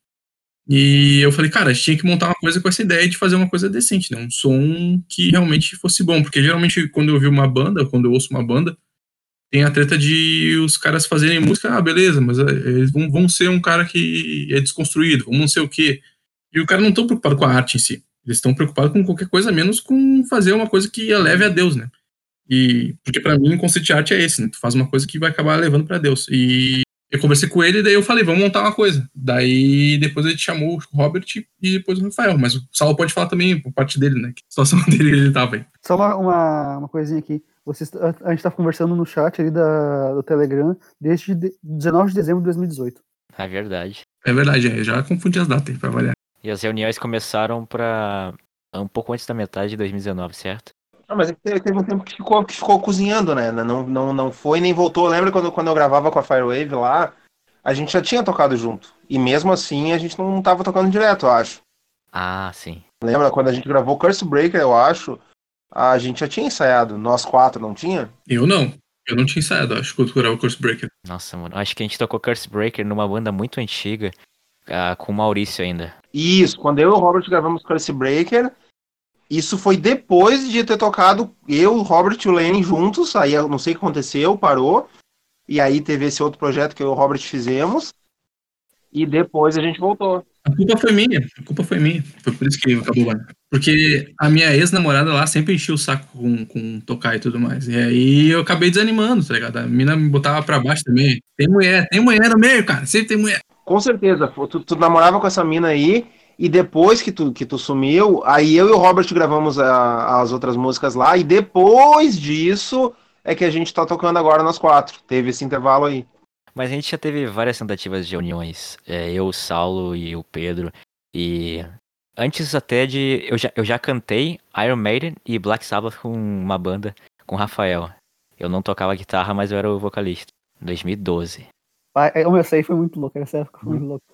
E eu falei, cara, a gente tinha que montar uma coisa com essa ideia de fazer uma coisa decente, né? Um som que realmente fosse bom. Porque geralmente, quando eu ouvi uma banda, quando eu ouço uma banda, tem a treta de os caras fazerem música, ah, beleza, mas eh, eles vão, vão ser um cara que é desconstruído, vão não sei o quê. E o cara não estão preocupado com a arte em si. Eles estão preocupados com qualquer coisa menos com fazer uma coisa que eleve a Deus, né? E porque para mim o conceito de arte é esse, né? Tu faz uma coisa que vai acabar levando para Deus. E eu conversei com ele, daí eu falei, vamos montar uma coisa. Daí depois ele chamou o Robert e depois o Rafael. Mas o Saulo pode falar também por parte dele, né? Que situação <laughs> dele ele tava aí. Só uma, uma coisinha aqui. Vocês, a, a gente tá conversando no chat ali da, do Telegram desde de, 19 de dezembro de 2018. É verdade. É verdade, é, já confundi as datas aí pra avaliar. E as reuniões começaram pra. um pouco antes da metade de 2019, certo? Ah, mas teve, teve um tempo que ficou, que ficou cozinhando, né? Não, não, não foi nem voltou. Lembra quando, quando eu gravava com a Firewave lá? A gente já tinha tocado junto. E mesmo assim a gente não tava tocando direto, eu acho. Ah, sim. Lembra quando a gente gravou Curse Breaker, eu acho? A gente já tinha ensaiado, nós quatro, não tinha? Eu não. Eu não tinha ensaiado, acho, quando eu o Curse Breaker. Nossa, mano. Acho que a gente tocou Curse Breaker numa banda muito antiga, ah, com o Maurício ainda. Isso, quando eu e o Robert gravamos Curse Breaker, isso foi depois de ter tocado eu, o Robert e o Lenny juntos. Aí eu não sei o que aconteceu, parou. E aí teve esse outro projeto que eu e o Robert fizemos. E depois a gente voltou. A culpa foi minha, a culpa foi minha. Foi por isso que acabou lá. Porque a minha ex-namorada lá sempre enchia o saco com, com tocar e tudo mais. E aí eu acabei desanimando, tá ligado? A mina me botava pra baixo também. Tem mulher, tem mulher no meio, cara. Sempre tem mulher. Com certeza. Tu, tu namorava com essa mina aí. E depois que tu, que tu sumiu, aí eu e o Robert gravamos a, as outras músicas lá. E depois disso é que a gente tá tocando agora nós quatro. Teve esse intervalo aí. Mas a gente já teve várias tentativas de reuniões. É, eu, o Saulo e o Pedro. E antes até de. Eu já, eu já cantei Iron Maiden e Black Sabbath com uma banda com o Rafael. Eu não tocava guitarra, mas eu era o vocalista. 2012. Ah, é, o meu, essa aí foi muito louco, essa época foi muito louco.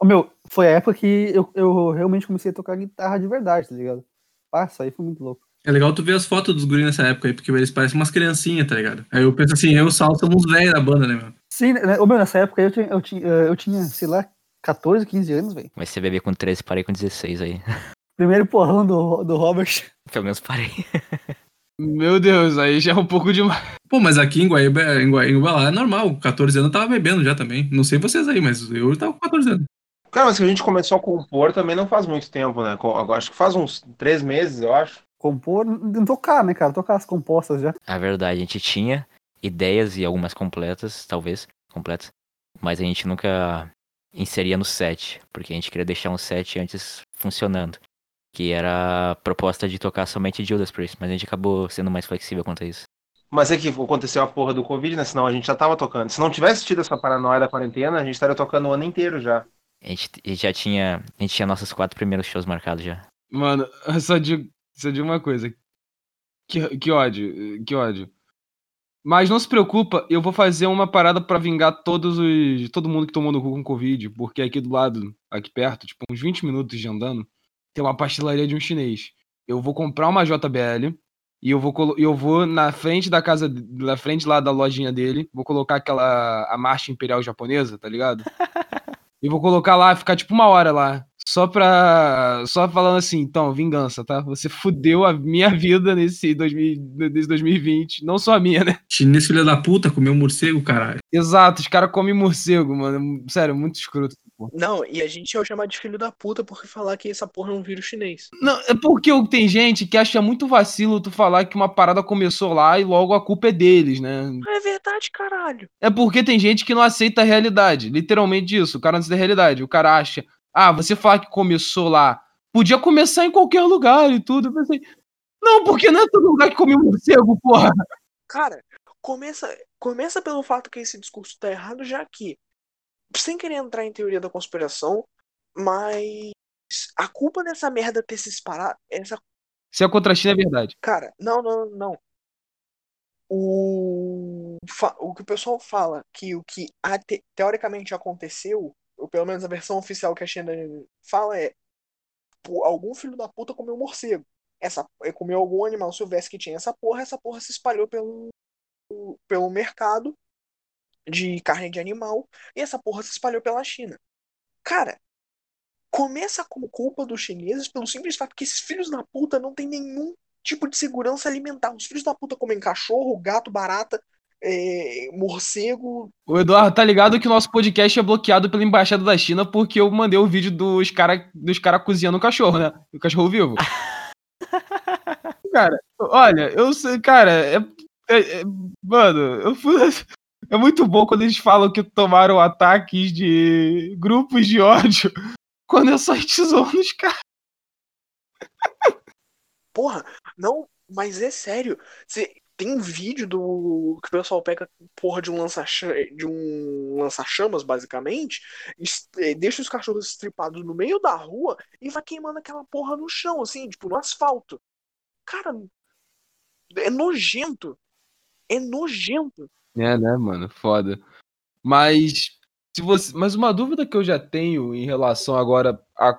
O meu, foi a época que eu, eu realmente comecei a tocar guitarra de verdade, tá ligado? Ah, isso aí foi muito louco. É legal tu ver as fotos dos guris nessa época aí, porque eles parecem umas criancinhas, tá ligado? Aí eu penso assim, eu e o Sal somos velhos da banda, né, meu? Sim, né, o meu, nessa época eu tinha, eu tinha, eu tinha sei lá, 14, 15 anos, velho. Mas você bebê com 13, parei com 16 aí. <laughs> Primeiro porrão do, do Robert. Pelo menos parei. <laughs> Meu Deus, aí já é um pouco demais. Pô, mas aqui em Guaíba, em Guaíba lá é normal, 14 anos eu tava bebendo já também. Não sei vocês aí, mas eu tava com 14 anos. Cara, mas que a gente começou a compor também não faz muito tempo, né? Acho que faz uns três meses, eu acho. Compor, não tocar, né, cara? Tocar as compostas já. A verdade, a gente tinha ideias e algumas completas, talvez, completas. Mas a gente nunca inseria no set, porque a gente queria deixar um set antes funcionando. Que era a proposta de tocar somente Judas Priest, mas a gente acabou sendo mais flexível quanto a isso. Mas é que aconteceu a porra do Covid, né? Senão a gente já tava tocando. Se não tivesse tido essa paranoia da quarentena, a gente estaria tocando o ano inteiro já. A gente a gente já tinha. A gente tinha nossos quatro primeiros shows marcados já. Mano, eu <laughs> só digo, só digo uma coisa. Que, que ódio, que ódio. Mas não se preocupa, eu vou fazer uma parada pra vingar todos os. todo mundo que tomou no cu com Covid, porque aqui do lado, aqui perto, tipo, uns 20 minutos de andando, tem uma pastelaria de um chinês. Eu vou comprar uma JBL e eu vou, eu vou na frente da casa, na frente lá da lojinha dele, vou colocar aquela. a marcha imperial japonesa, tá ligado? <laughs> E vou colocar lá, ficar tipo uma hora lá. Só pra. Só falando assim, então, vingança, tá? Você fudeu a minha vida nesse, 2000, nesse 2020. Não só a minha, né? Chinês filha da puta, comeu morcego, caralho. Exato, os caras comem morcego, mano. Sério, muito escroto. pô. Não, e a gente ia chamar de filho da puta porque falar que essa porra é um vírus chinês. Não, é porque tem gente que acha muito vacilo tu falar que uma parada começou lá e logo a culpa é deles, né? É verdade, caralho. É porque tem gente que não aceita a realidade. Literalmente isso. O cara não aceita a realidade. O cara acha, ah, você falar que começou lá. Podia começar em qualquer lugar e tudo. Eu pensei, não, porque não é todo lugar que come morcego, porra. Cara, começa, começa pelo fato que esse discurso tá errado, já que, sem querer entrar em teoria da conspiração, mas a culpa dessa merda ter se disparado, essa Se é contra a China, é verdade. Cara, não, não, não. O, o que o pessoal fala que o que ate- teoricamente aconteceu, ou pelo menos a versão oficial que a China fala é algum filho da puta comeu morcego. Essa, é, comeu algum animal silvestre que tinha essa porra, essa porra se espalhou pelo, pelo mercado de carne de animal e essa porra se espalhou pela China. Cara, começa com culpa dos chineses pelo simples fato que esses filhos da puta não têm nenhum tipo de segurança alimentar. Os filhos da puta comem cachorro, gato, barata. É, morcego. O Eduardo, tá ligado que o nosso podcast é bloqueado pela Embaixada da China porque eu mandei o vídeo dos caras dos cara cozinhando o cachorro, né? O cachorro vivo. <laughs> cara, olha, eu sei, cara, é, é- é- mano, eu fui. <laughs> É muito bom quando eles falam que tomaram ataques de grupos de ódio <laughs> quando eu só tesouro nos caras. Porra, não, mas é sério. Cê, tem vídeo do que o pessoal pega porra de um lança de um lança-chamas, basicamente, eh, deixa os cachorros estripados no meio da rua e vai queimando aquela porra no chão, assim, tipo, no asfalto. Cara, é nojento. É nojento. É, né, mano? Foda. Mas se você, mas uma dúvida que eu já tenho em relação agora a,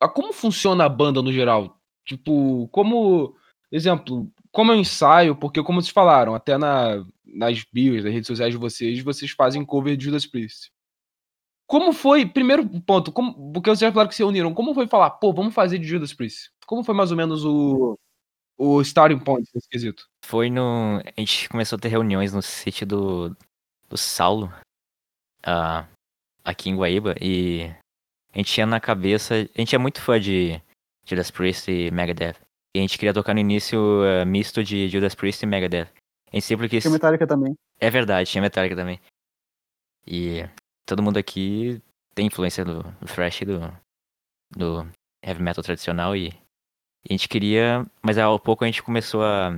a como funciona a banda no geral. Tipo, como exemplo, como eu ensaio, porque como vocês falaram, até na, nas bios, nas redes sociais de vocês, vocês fazem cover de Judas Priest. Como foi, primeiro ponto, como, porque vocês já falaram que se uniram, como foi falar, pô, vamos fazer de Judas Priest? Como foi mais ou menos o, o starting point nesse quesito? Foi no. A gente começou a ter reuniões no sítio do, do Saulo, ah, aqui em Guaíba, e a gente tinha na cabeça. A gente é muito fã de Judas Priest e Megadeth. E a gente queria tocar no início ah, misto de Judas Priest e Megadeth. A gente sempre quis. Tinha Metallica também. É verdade, tinha Metallica também. E todo mundo aqui tem influência do, do thrash e do, do heavy metal tradicional e, e a gente queria, mas ao pouco a gente começou a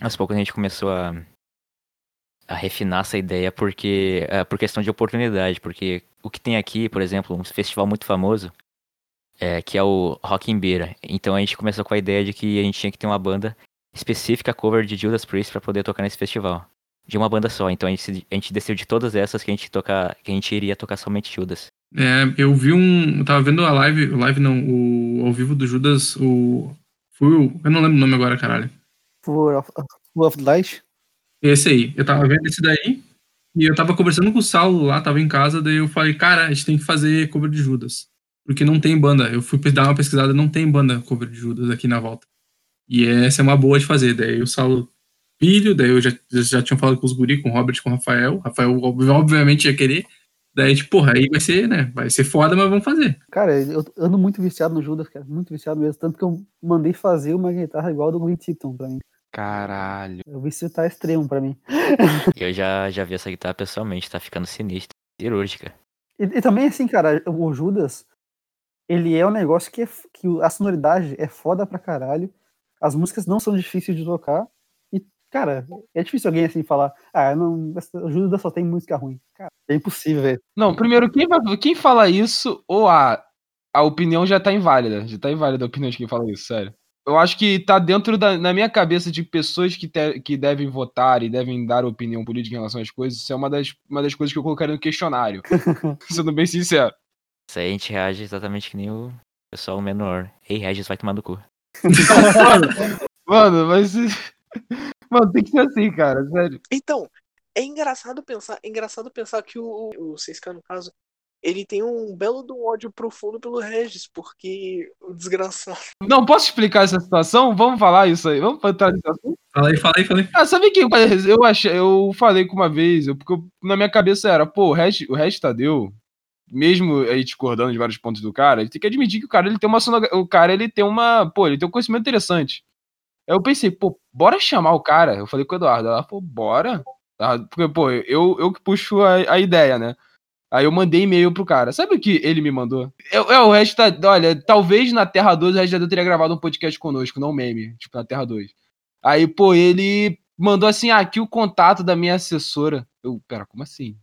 aos poucos a gente começou a a refinar essa ideia porque eh, por questão de oportunidade, porque o que tem aqui, por exemplo, um festival muito famoso é, que é o Rock in Beira. Então a gente começou com a ideia de que a gente tinha que ter uma banda específica cover de Judas Priest para poder tocar nesse festival de uma banda só. Então a gente, a gente decidiu de todas essas que a gente tocar, que a gente iria tocar somente Judas. É, eu vi um. Eu tava vendo a live, o live não, o ao vivo do Judas, o. Foi o. Eu não lembro o nome agora, caralho. Full of, Full of Light. Esse aí. Eu tava vendo esse daí. E eu tava conversando com o Saulo lá, tava em casa, daí eu falei, cara, a gente tem que fazer cover de Judas. Porque não tem banda. Eu fui dar uma pesquisada, não tem banda cover de Judas aqui na volta. E essa é uma boa de fazer. Daí o Saulo, filho, daí eu já, já, tinha falado com os guri, com o Robert, com o Rafael. Rafael, ob- obviamente, ia querer. Daí, tipo, porra, aí vai ser, né? Vai ser foda, mas vamos fazer. Cara, eu ando muito viciado no Judas, cara. Muito viciado mesmo. Tanto que eu mandei fazer uma guitarra igual a do Green Tipton pra mim. Caralho. O vício tá extremo pra mim. <laughs> Eu já, já vi essa guitarra pessoalmente, tá ficando sinistra, cirúrgica. E, e também, assim, cara, o Judas, ele é um negócio que, é, que a sonoridade é foda pra caralho. As músicas não são difíceis de tocar. E, cara, é difícil alguém assim falar, ah, não, Judas só tem música ruim. Cara, é impossível, velho. Não, primeiro, quem, quem fala isso, ou a, a opinião já tá inválida. Já tá inválida a opinião de quem fala isso, sério. Eu acho que tá dentro da na minha cabeça de pessoas que, te- que devem votar e devem dar opinião política em relação às coisas. Isso é uma das, uma das coisas que eu colocaria no questionário. <laughs> Sendo bem sincero. Isso aí a gente reage exatamente que nem o pessoal menor. Ei, Regis, vai tomar no cu. <laughs> Mano, mas. <laughs> Mano, tem que ser assim, cara, sério. Então, é engraçado pensar, é engraçado pensar que o, o 6K, no caso, ele tem um belo um ódio profundo pelo Regis, porque o desgraçado. <laughs> Não, posso explicar essa situação? Vamos falar isso aí. Vamos entrar nesse assunto? Fala aí, fala aí, fala aí. Ah, sabe que eu achei, eu falei com uma vez, eu- porque eu- na minha cabeça era, pô, o Regis, o Regis Tadeu, mesmo aí discordando de vários pontos do cara, ele tem que admitir que o cara ele tem uma o cara ele tem uma, pô, ele tem um conhecimento interessante. Aí eu pensei, pô, bora chamar o cara. Eu falei com o Eduardo, ela falou, bora. Ah, Porque, pô, eu, eu que puxo a, a ideia, né? Aí eu mandei e-mail pro cara. Sabe o que ele me mandou? Eu, é, o Regis Tadeu, olha, talvez na Terra 2 o Regis Tadeu teria gravado um podcast conosco, não meme, tipo na Terra 2. Aí, pô, ele mandou assim, ah, aqui o contato da minha assessora. Eu, pera, como assim?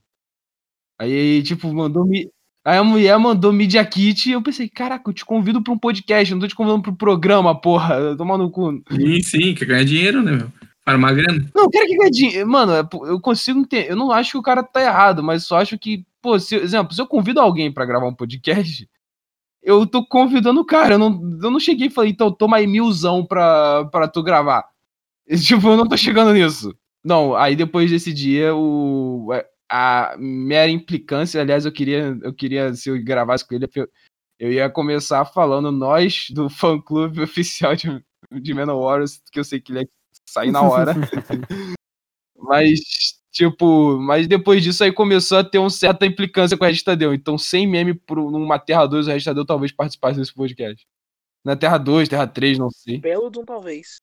Aí, tipo, mandou me. Aí a mulher mandou Media Kit e eu pensei, caraca, eu te convido pra um podcast, não tô te convidando pro programa, porra. <laughs> Toma no cu. Sim, sim, quer ganhar dinheiro, né, meu? Farmar grana. Não, quero que ganhe dinheiro. Mano, é, eu consigo entender. Eu não acho que o cara tá errado, mas só acho que, pô, se, exemplo, se eu convido alguém pra gravar um podcast, eu tô convidando o cara. Eu não, eu não cheguei e falei, então toma aí milzão pra, pra tu gravar. <laughs> Tipo, eu não tô chegando nisso. Não, aí depois desse dia, o, a mera implicância, aliás, eu queria, eu queria, se eu gravasse com ele, eu, eu ia começar falando nós do <laughs> fã clube oficial de, de Manowar, que eu sei que ele ia sair na hora. <laughs> Mas, tipo, mas depois disso aí começou a ter uma certa implicância com a Regis Tadeu. Então, sem meme pro, numa Terra 2, o Regis Tadeu talvez participasse desse podcast. Na Terra 2, Terra 3, não sei. Belo de um talvez.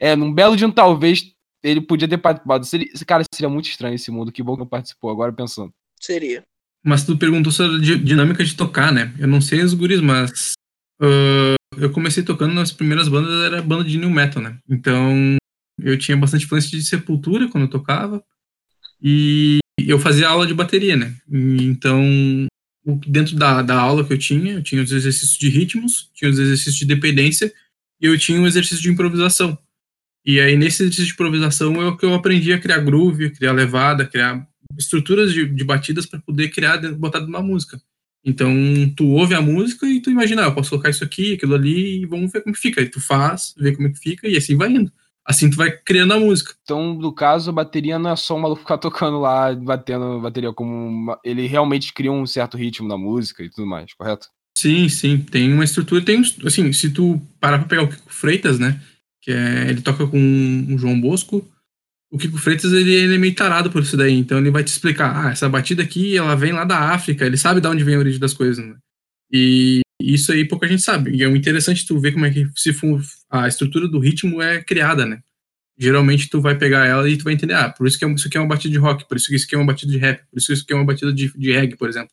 É, num belo de um talvez ele podia ter participado. Seria, cara, seria muito estranho esse mundo. Que bom que não participou, agora pensando. Seria. Mas tu perguntou sobre a di- dinâmica de tocar, né? Eu não sei os guris, mas. ah, eu comecei tocando nas primeiras bandas, era banda de new metal, né? Então eu tinha bastante influência de sepultura quando eu tocava. E eu fazia aula de bateria, né? Então, dentro da, da aula que eu tinha, eu tinha os exercícios de ritmos, tinha os exercícios de dependência e eu tinha um exercício de improvisação. E aí, nesse exercício de improvisação, é o que eu aprendi a criar groove, criar levada, criar estruturas de, de batidas para poder criar, dentro- botar de uma música. Então, tu ouve a música e tu imagina, ah, eu posso colocar isso aqui, aquilo ali, e vamos ver como que fica. Aí tu faz, vê como é que fica, e assim vai indo. Assim tu vai criando a música. Então, no caso, a bateria não é só o maluco ficar tocando lá, batendo bateria como uma... Ele realmente cria um certo ritmo na música e tudo mais, correto? Sim, sim, tem uma estrutura, tem, assim, se tu parar pra pegar o Freitas, né, que é, ele toca com o João Bosco, o Kiko Freitas, ele, ele é meio tarado por isso daí, então ele vai te explicar, ah, essa batida aqui, ela vem lá da África, ele sabe de onde vem a origem das coisas, né, e isso aí pouca gente sabe, e é interessante tu ver como é que se a estrutura do ritmo é criada, né, geralmente tu vai pegar ela e tu vai entender, ah, por isso que é- isso aqui é uma batida de rock, por isso que isso aqui é uma batida de rap, por isso que isso aqui é uma batida de, de reggae, por exemplo.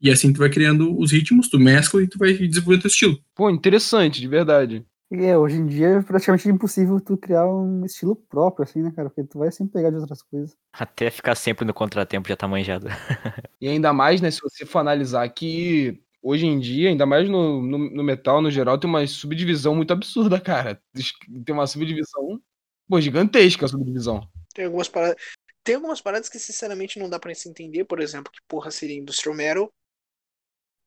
E assim tu vai criando os ritmos, tu mescla e tu vai desenvolvendo teu estilo. Pô, interessante, de verdade. É, hoje em dia é praticamente impossível tu criar um estilo próprio, assim, né, cara? Porque tu vai sempre pegar de outras coisas. Até ficar sempre no contratempo já tá manjado. <laughs> E ainda mais, né, se você for analisar que hoje em dia, ainda mais no, no, no metal no geral, tem uma subdivisão muito absurda, cara. Tem uma subdivisão, pô, gigantesca a subdivisão. Tem algumas paradas. Tem algumas paradas que sinceramente não dá pra se entender, por exemplo, que porra seria Industrial Metal.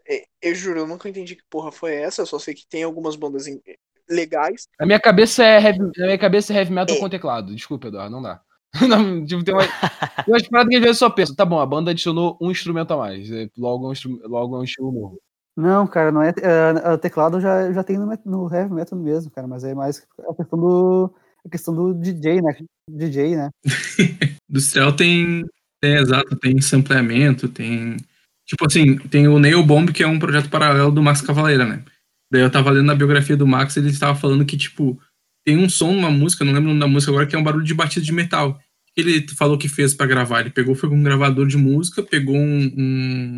É, Eu juro, eu nunca entendi que porra foi essa, eu só sei que tem algumas bandas em- legais. Na minha cabeça é heavy, na minha cabeça é heavy metal É. com teclado. Desculpa, Eduardo, não dá. <laughs> Não, tipo, tem, uma, tem umas paradas que às vezes eu só penso, tá bom, a banda adicionou um instrumento a mais. é, Logo é um, logo é um estilo novo. Não, cara, não é. é, o teclado já, já tem no, no heavy metal mesmo, cara, mas é mais a questão do. A questão do DJ, né? DJ, né? <laughs> Industrial tem, tem exato, tem sampleamento, tem. Tipo assim, tem o Nail Bomb, que é um projeto paralelo do Max Cavaleira, né? Daí eu tava lendo na biografia do Max, ele estava falando que, tipo, tem um som numa música, não lembro o nome da música agora, que é um barulho de batida de metal. O que ele falou que fez pra gravar? Ele pegou, foi com um gravador de música, pegou um, um,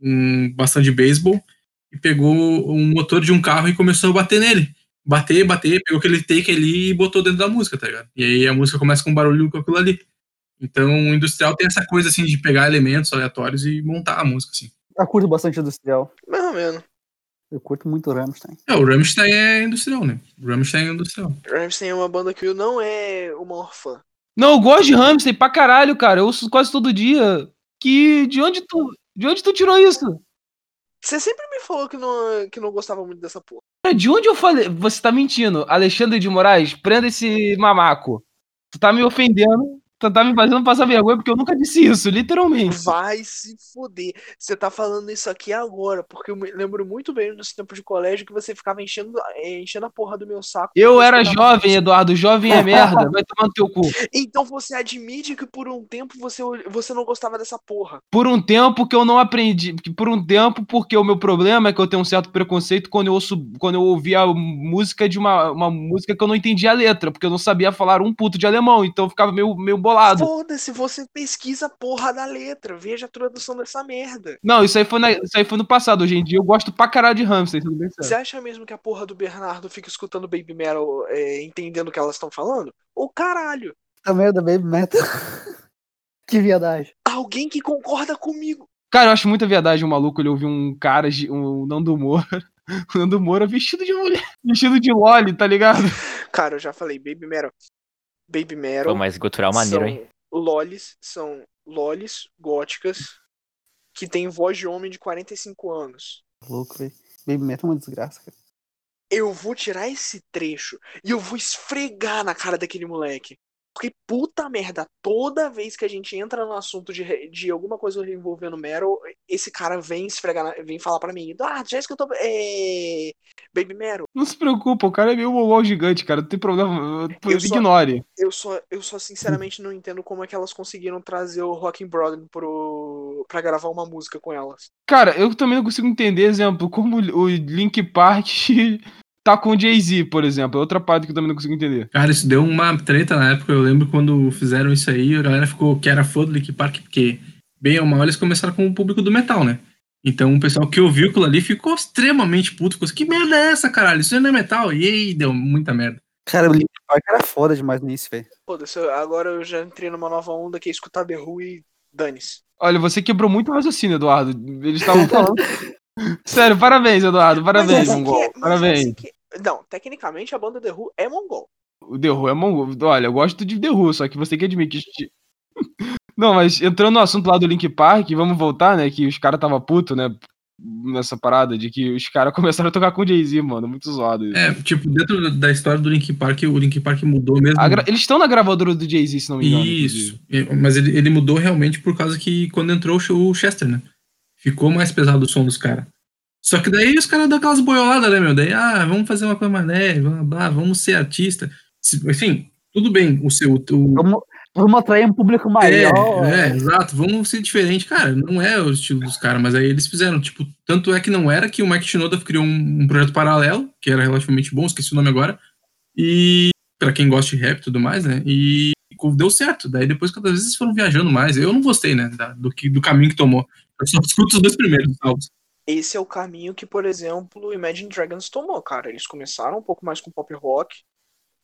um bastão de beisebol e pegou um motor de um carro e começou a bater nele. Bater, bater, pegou aquele take ali e botou dentro da música, tá ligado? E aí a música começa com um barulho com aquilo ali. Então o industrial tem essa coisa assim de pegar elementos aleatórios e montar a música, assim. Eu curto bastante industrial. Mais ou menos. Eu curto muito o Rammstein. É, o Rammstein é industrial, né? O Rammstein é industrial. Rammstein é uma banda que eu não é o maior fã. Não, eu gosto de Hamster pra caralho, cara. Eu ouço quase todo dia. Que. De onde tu. De onde tu tirou isso? Você sempre me falou que não, que não gostava muito dessa porra. Cara, De onde eu falei? Você tá mentindo. Alexandre de Moraes, prenda esse mamaco. Tu tá me ofendendo. Tu tá me fazendo passar vergonha porque eu nunca disse isso, literalmente. Vai se foder. Você tá falando isso aqui agora, porque eu lembro muito bem nos tempos de colégio que você ficava enchendo, eh, enchendo a porra do meu saco. Eu era jovem, isso. Eduardo. Jovem é <laughs> merda. Vai tomar no teu cu. Então você admite que por um tempo você, você não gostava dessa porra. Por um tempo que eu não aprendi. Por um tempo, porque o meu problema é que eu tenho um certo preconceito quando eu ouço. Quando eu ouvia a música de uma, uma música que eu não entendia a letra, porque eu não sabia falar um puto de alemão, então eu ficava meio, meio bolado. Foda-se, você pesquisa a porra da letra. Veja a tradução dessa merda. Não, isso aí, foi na- isso aí foi no passado. Hoje em dia eu gosto pra caralho de bem Você acha mesmo que a porra do Bernardo fica escutando Baby Metal é, entendendo o que elas estão falando? Ô caralho! Puta merda, baby metal. <laughs> que viadagem. Alguém que concorda comigo. Cara, eu acho muita verdade um maluco ele ouvir um cara, de- um Nando Moura, o <laughs> Nando Moura vestido de mulher, vestido de loli, tá ligado? Cara, eu já falei, Baby Metal. Baby Metal. Pô, mas gutural maneiro, hein? são lolis, são lolis góticas que tem voz de homem de 45 anos. Louco, velho. Baby metal é uma desgraça, cara. Eu vou tirar esse trecho e eu vou esfregar na cara daquele moleque. Porque, puta merda, toda vez que a gente entra no assunto de, de alguma coisa envolvendo Meryl, esse cara vem esfregar, vem falar pra mim, ah, já escutou é... Baby Meryl? Não se preocupa, o cara é meio mongol gigante, cara. Não tem problema. Eu só- Ignore. Eu só, eu só sinceramente não entendo como é que elas conseguiram trazer o Rockin' Brother pro... pra gravar uma música com elas. Cara, eu também não consigo entender, exemplo, como o Link Park <laughs> tá com o Jay-Z, por exemplo. É outra parte que eu também não consigo entender. Cara, isso deu uma treta na época. Eu lembro quando fizeram isso aí, a galera ficou que era fã do Linkin Park, porque, bem ou mal, eles começaram com o público do metal, né? Então o pessoal que ouviu aquilo ali ficou extremamente puto. Ficou assim, que merda é essa, caralho? Isso não é metal. E aí deu muita merda. Cara, o Linkin Park era foda demais início, velho. Foda-se, agora eu já entrei numa nova onda que é escutar The Who e dane-se. Olha, você quebrou muito o raciocínio, Eduardo. Eles estavam falando. <laughs> Sério, parabéns, Eduardo. Parabéns, Mongol. é- mas Parabéns. essa que- Não, tecnicamente a banda The Who é mongol. O The Who é mongol. Olha, eu gosto de The Who, só que você tem que admitir que. <laughs> Não, mas entrando no assunto lá do Link Park, vamos voltar, né? Que os caras tava puto, né? Nessa parada de que os caras <laughs> começaram a tocar com o Jay-Z, mano. Muito zoado isso. É, tipo, dentro da história do Linkin Park, o Linkin Park mudou mesmo. Gra- Eles estão na gravadora do Jay-Z, se não me engano. Isso. inclusive. É, Mas ele, ele mudou realmente por causa que quando entrou o Chester, né? Ficou mais pesado o som dos caras. Só que daí os caras dão aquelas boioladas, né, meu? Daí, ah, vamos fazer uma coisa mais leve, blá, blá, vamos ser artista. Enfim, tudo bem. O seu. O, Vamos, vamos atrair um público maior. é, é, exato. Vamos ser diferente. Cara, não é o estilo dos caras, mas aí eles fizeram. Tipo, tanto é que não era que o Mike Shinoda criou um, um projeto paralelo, que era relativamente bom, esqueci o nome agora. E pra quem gosta de rap e tudo mais, né? E deu certo. Daí depois, cada vez eles foram viajando mais. Eu não gostei, né? da- do, que, do caminho que tomou. Eu só escuto os dois primeiros álbuns. Esse é o caminho que, por exemplo, Imagine Dragons tomou, cara. Eles começaram um pouco mais com pop rock,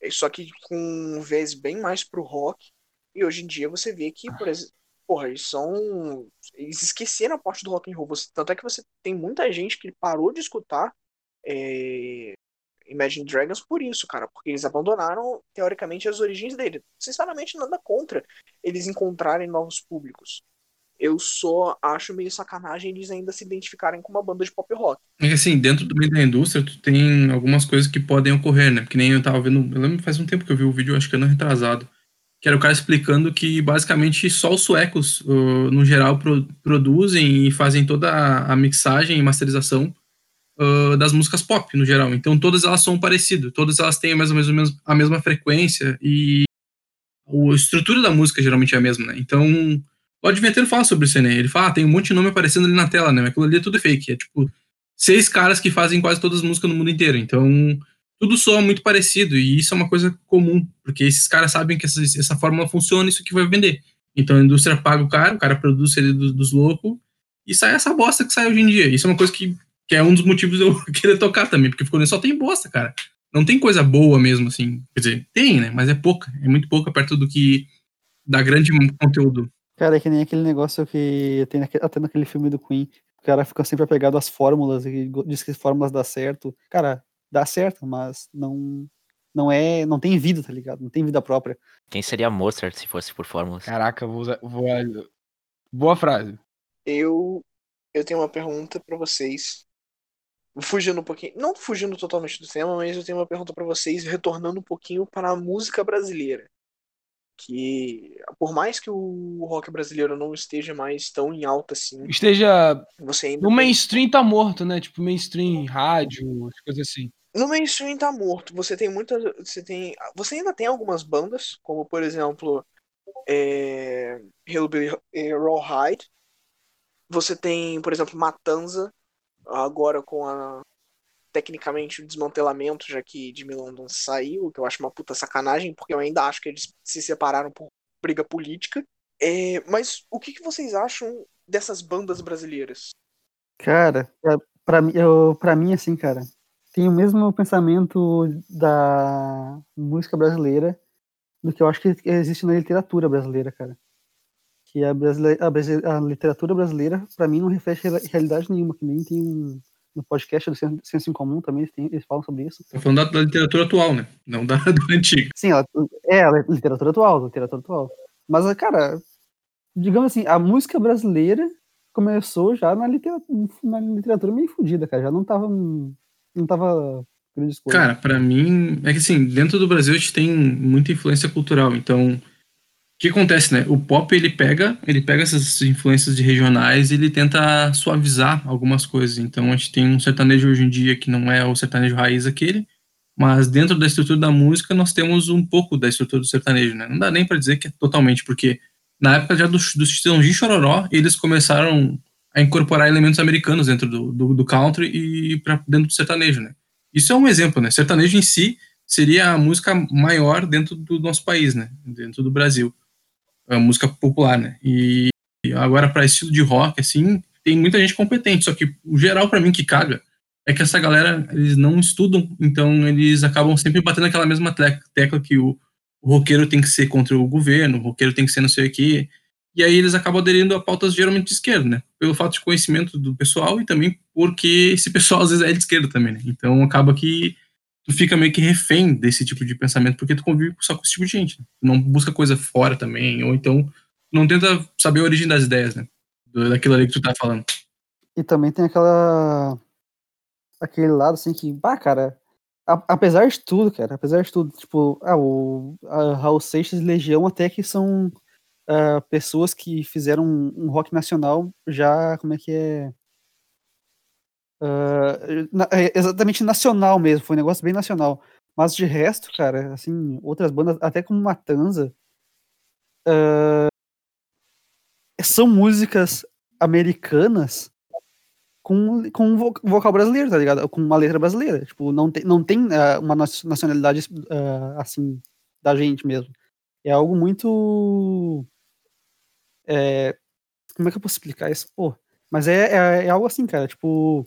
eh, só que com um viés bem mais pro rock. E hoje em dia você vê que, por exemplo, porra, eles são. Eles esqueceram a parte do rock and roll. Tanto é que você tem muita gente que parou de escutar eh, Imagine Dragons por isso, cara. Porque eles abandonaram, teoricamente, as origens dele. Sinceramente, nada contra eles encontrarem novos públicos. Eu só acho meio sacanagem eles ainda se identificarem com uma banda de pop rock. É assim, dentro do meio da indústria, tu tem algumas coisas que podem ocorrer, né? Porque nem eu tava vendo. Eu lembro faz um tempo que eu vi o vídeo, acho que ano retrasado. Que era o cara explicando que basicamente só os suecos, uh, no geral, pro- produzem e fazem toda a, a mixagem e masterização uh, das músicas pop, no geral. Então todas elas são parecidas, todas elas têm mais ou menos a mesma frequência e a estrutura da música geralmente é a mesma, né? Então o Adventero fala sobre isso, né? Ele fala, ah, tem um monte de nome aparecendo ali na tela, né? Mas aquilo ali é tudo fake. É tipo seis caras que fazem quase todas as músicas no mundo inteiro. Então, tudo soa muito parecido. E isso é uma coisa comum, porque esses caras sabem que essa, essa fórmula funciona isso que vai vender. Então a indústria paga o cara, o cara produz ele dos, dos loucos e sai essa bosta que sai hoje em dia. Isso é uma coisa que, que é um dos motivos de eu <laughs> querer tocar também, porque ficou só tem bosta, cara. Não tem coisa boa mesmo, assim. Quer dizer, tem, né? Mas é pouca. É muito pouca perto do que dá grande conteúdo. Cara, é que nem aquele negócio que tem até naquele filme do Queen. O cara fica sempre apegado às fórmulas e diz que as fórmulas dá certo. Cara, dá certo, mas não não é, não tem vida, tá ligado? Não tem vida própria. Quem seria Mozart se fosse por fórmulas? Caraca, vou usar. Vou... Boa frase. Eu eu tenho uma pergunta pra vocês. Fugindo um pouquinho, não fugindo totalmente do tema, mas eu tenho uma pergunta pra vocês, retornando um pouquinho para a música brasileira. Que por mais que o rock brasileiro não esteja mais tão em alta assim, Esteja. você ainda No tem- mainstream tá morto, né? Tipo, mainstream, rádio, as coisas assim. No mainstream tá morto. Você tem muitas. Você tem. Você ainda tem algumas bandas, como por exemplo. É, Hillbilly eh, Rawhide. Você tem, por exemplo, Matanza, agora com a. Tecnicamente o desmantelamento, já que Jimmy London saiu, que eu acho uma puta sacanagem, porque eu ainda acho que eles se separaram por briga política. É, mas o que, que vocês acham dessas bandas brasileiras? Cara, pra- eu, pra mim, assim, cara, tem o mesmo pensamento da música brasileira do que eu acho que existe na literatura brasileira, cara. Que a, brasile- a brasi- a literatura brasileira, pra mim, não reflete real- realidade nenhuma, que nem tem um, no podcast do Senso em Comum também, eles, têm- eles falam sobre isso. Tô falando da, da literatura atual, né? Não da, <laughs> da antiga. Sim, ela, é a literatura atual, literatura atual. Mas, cara, digamos assim, a música brasileira começou já na literatura, na literatura meio fodida, cara. Já não tava. Não tava. Cara, pra mim, é que assim, dentro do Brasil a gente tem muita influência cultural, então o que acontece, né? O pop ele pega, ele pega essas influências de regionais e ele tenta suavizar algumas coisas. Então a gente tem um sertanejo hoje em dia que não é o sertanejo raiz aquele, mas dentro da estrutura da música nós temos um pouco da estrutura do sertanejo, né? Não dá nem pra dizer que é totalmente, porque na época já do, do Chitãozinho Chororó, eles começaram a incorporar elementos americanos dentro do, do, do country e para dentro do sertanejo, né? Isso é um exemplo, né? Sertanejo em si seria a música maior dentro do nosso país, né? Dentro do Brasil. É música popular, né? E agora para estilo de rock assim, tem muita gente competente, só que o geral para mim que caga é que essa galera eles não estudam, então eles acabam sempre batendo aquela mesma tecla que o, o roqueiro tem que ser contra o governo, o roqueiro tem que ser não sei o quê. E aí eles acabam aderindo a pautas geralmente de esquerda, né? Pelo fato de conhecimento do pessoal e também porque esse pessoal às vezes é de esquerda também, né? Então acaba que tu fica meio que refém desse tipo de pensamento porque tu convive só com esse tipo de gente. Né? Não busca coisa fora também, ou então não tenta saber a origem das ideias, né? Daquilo ali que tu tá falando. E também tem aquela. aquele lado assim que, bah, cara, a- apesar de tudo, cara, apesar de tudo, tipo, ah, o a Raul Seixas e Legião até que são ah, pessoas que fizeram um, um rock nacional já, como é que é? Ah, na- é exatamente nacional mesmo, foi um negócio bem nacional. Mas de resto, cara, assim, outras bandas, até como Matanza, ah, são músicas americanas com, com vo- vocal brasileiro, tá ligado? Com uma letra brasileira. Tipo, não tem, não tem ah, uma nacio- nacionalidade assim da gente mesmo. É algo muito. é, como é que eu posso explicar isso? Pô, mas é, é, é algo assim, cara. Tipo,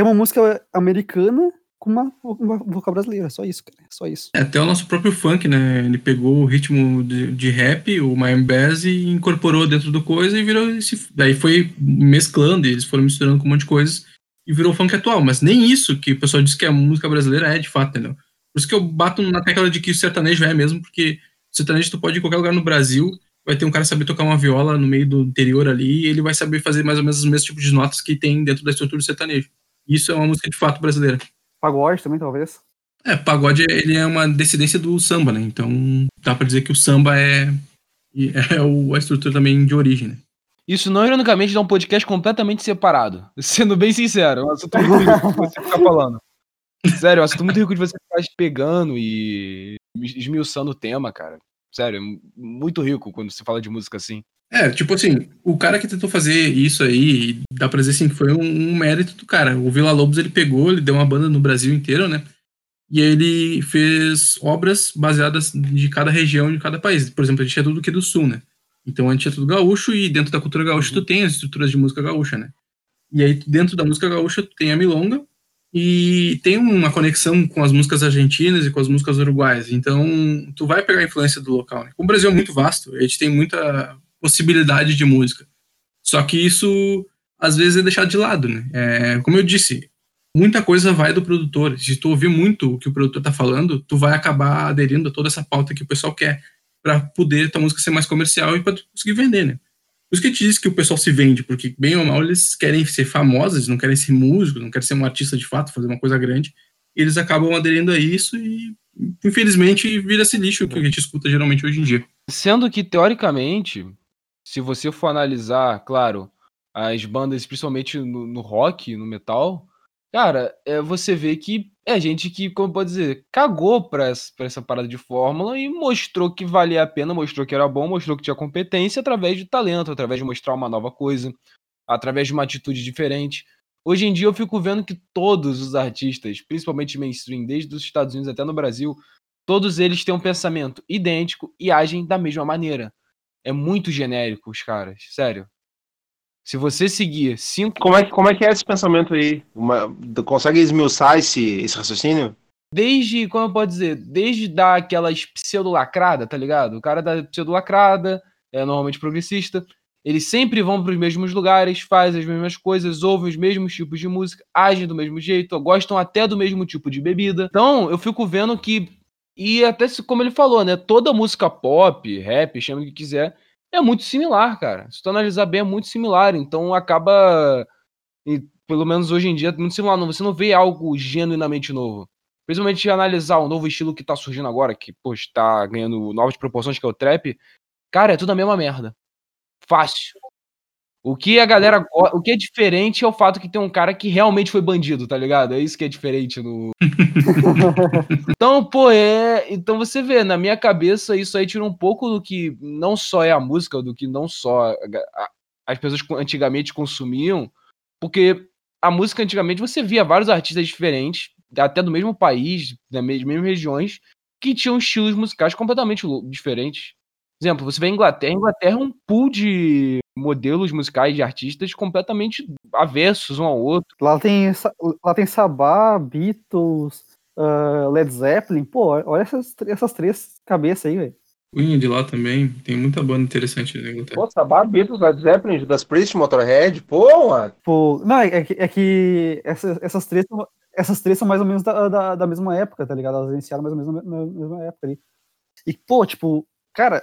é uma música americana com uma, uma vocal brasileira. Só isso, cara. Só isso. É, Até o nosso próprio funk, né? Ele pegou o ritmo de, de rap, o Miami Bass, e incorporou dentro do coisa e virou esse. Daí foi mesclando, e eles foram misturando com um monte de coisas e virou funk atual. Mas nem isso que o pessoal diz que a música brasileira é de fato, entendeu? Por isso que eu bato na tecla de que o sertanejo é mesmo, porque o sertanejo tu pode ir em qualquer lugar no Brasil, vai ter um cara saber tocar uma viola no meio do interior ali, e ele vai saber fazer mais ou menos os mesmos tipos de notas que tem dentro da estrutura do sertanejo. Isso é uma música de fato brasileira. Pagode também, talvez. É, pagode ele é uma descendência do samba, né? Então dá pra dizer que o samba é, é o- a estrutura também de origem, né? Isso não, ironicamente, dá um podcast completamente separado. <laughs> Sendo bem sincero, é um assunto muito rico de você ficar falando. Sério, é um assunto muito rico de você ficar pegando e esmiuçando o tema, cara. Sério, é mu- muito rico quando se fala de música assim. É, tipo assim, o cara que tentou fazer isso aí, dá pra dizer assim, que foi um, um mérito do cara. O Vila Lobos ele pegou, ele deu uma banda no Brasil inteiro, né? E aí ele fez obras baseadas de cada região, de cada país. Por exemplo, a gente é tudo aqui do sul, né? Então a gente é tudo gaúcho e dentro da cultura gaúcha tu tem as estruturas de música gaúcha, né? E aí dentro da música gaúcha tu tem a milonga e tem uma conexão com as músicas argentinas e com as músicas uruguaias. Então tu vai pegar a influência do local, né? O Brasil é muito vasto, a gente tem muita possibilidade de música. Só que isso às vezes é deixado de lado, né? É, como eu disse, muita coisa vai do produtor. Se tu ouvir muito o que o produtor tá falando, tu vai acabar aderindo a toda essa pauta que o pessoal quer para poder tua música ser mais comercial e para conseguir vender, né? Por isso que te disse que o pessoal se vende, porque bem ou mal eles querem ser famosos, não querem ser músicos, não querem ser um artista de fato, fazer uma coisa grande. Eles acabam aderindo a isso e, infelizmente, vira esse lixo que a gente escuta geralmente hoje em dia. Sendo que, teoricamente, se você for analisar, claro, as bandas, principalmente no, no rock, no metal, cara, é, você vê que é gente que, como pode dizer, cagou pra essa, pra essa parada de fórmula e mostrou que valia a pena, mostrou que era bom, mostrou que tinha competência através de talento, através de mostrar uma nova coisa, através de uma atitude diferente. Hoje em dia eu fico vendo que todos os artistas, principalmente mainstream, desde os Estados Unidos até no Brasil, todos eles têm um pensamento idêntico e agem da mesma maneira. É muito genérico os caras, sério. Se você seguir cinco. Como é, que- como é que é esse pensamento aí? Uma- consegue esmiuçar esse, esse raciocínio? Desde, como eu posso dizer, desde dar aquelas pseudo-lacrada, tá ligado? O cara da pseudo-lacrada, é normalmente progressista, eles sempre vão para os mesmos lugares, fazem as mesmas coisas, ouvem os mesmos tipos de música, agem do mesmo jeito, gostam até do mesmo tipo de bebida. Então, eu fico vendo que. E até como ele falou, né? Toda música pop, rap, chama o que quiser, é muito similar, cara. Se tu analisar bem, é muito similar. Então acaba. e, pelo menos hoje em dia, é muito similar. Não, você não vê algo genuinamente novo. principalmente analisar o novo estilo que tá surgindo agora, que, pô, está ganhando novas proporções, que é o trap, cara, é tudo a mesma merda. Fácil. O que a galera. O que é diferente é o fato que tem um cara que realmente foi bandido, tá ligado? É isso que é diferente no. <laughs> então, pô, é. Então você vê, na minha cabeça, isso aí tira um pouco do que não só é a música, do que não só as pessoas antigamente consumiam, porque a música antigamente você via vários artistas diferentes, até do mesmo país, das mes- mesmas regiões, que tinham estilos musicais completamente diferentes. Exemplo, você vê a Inglaterra, a Inglaterra é um pool de modelos musicais de artistas completamente avessos um ao outro. Lá tem, lá tem Sabá, Beatles, ah, Led Zeppelin. Pô, olha essas, essas três cabeças aí, velho. Queen de lá também. Tem muita banda interessante na Inglaterra. Pô, Sabá, Beatles, Led Zeppelin, Judas Priest, Motorhead, pô, mano. Pô, não, é que, é que essas, essas, três, são- essas três são mais ou menos da, da, da mesma época, tá ligado? Elas iniciaram mais ou menos na, na mesma época ali. E, pô, tipo, cara,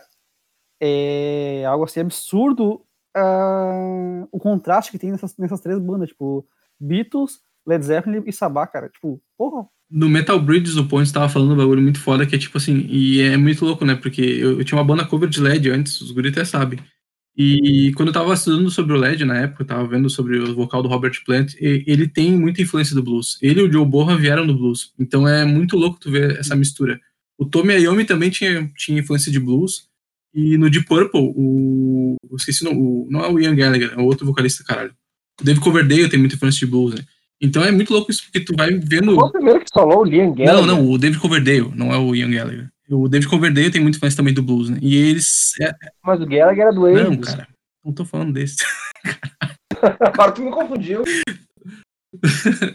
é algo assim absurdo ah, o contraste que tem nessas, nessas três bandas, tipo, Beatles, Led Zeppelin e Sabá, cara. Tipo, porra. No Metal Bridges, o Pontes tava falando um bagulho muito foda, que é tipo assim, e é muito louco, né? Porque eu, eu tinha uma banda cover de LED antes, os guri até sabem. E quando eu tava estudando sobre o LED na época, eu tava vendo sobre o vocal do Robert Plant, ele tem muita influência do blues. Ele e o Joe Borra vieram do blues. Então é muito louco tu ver essa mistura. O Tommy Iommi também tinha, tinha influência de blues. E no Deep Purple, o. Eu esqueci o nome, o- não é o Ian Gallagher, é o outro vocalista, caralho. O Dave Coverdale tem muita influência de blues, né? Então é muito louco isso, porque tu vai vendo. Foi o primeiro que falou, o Liam Gallagher. Não, não, o David Coverdale, não é o Ian Gallagher. O David Coverdale tem muita influência também do blues, né? E eles. é- Mas o Gallagher era do não, Ages. cara, não tô falando desse. <laughs> <laughs> Agora tu me confundiu.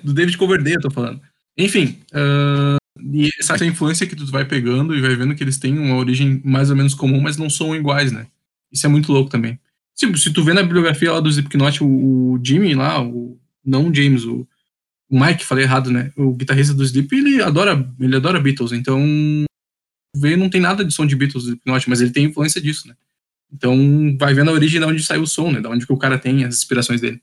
do David Coverdale, eu tô falando. Enfim, ah, e essa essa influência que tu vai pegando e vai vendo que eles têm uma origem mais ou menos comum, mas não são iguais, né? Isso é muito louco também. Tipo, se tu vê na bibliografia lá do Slipknot, o, o Jimmy lá, o, não o James, o, o Mike, falei errado, né? O guitarrista do Slip, ele adora, ele adora Beatles, então vê, não tem nada de som de Beatles do Slipknot, mas ele tem influência disso, né? Então vai vendo a origem de onde saiu o som, né? Da onde que o cara tem as inspirações dele.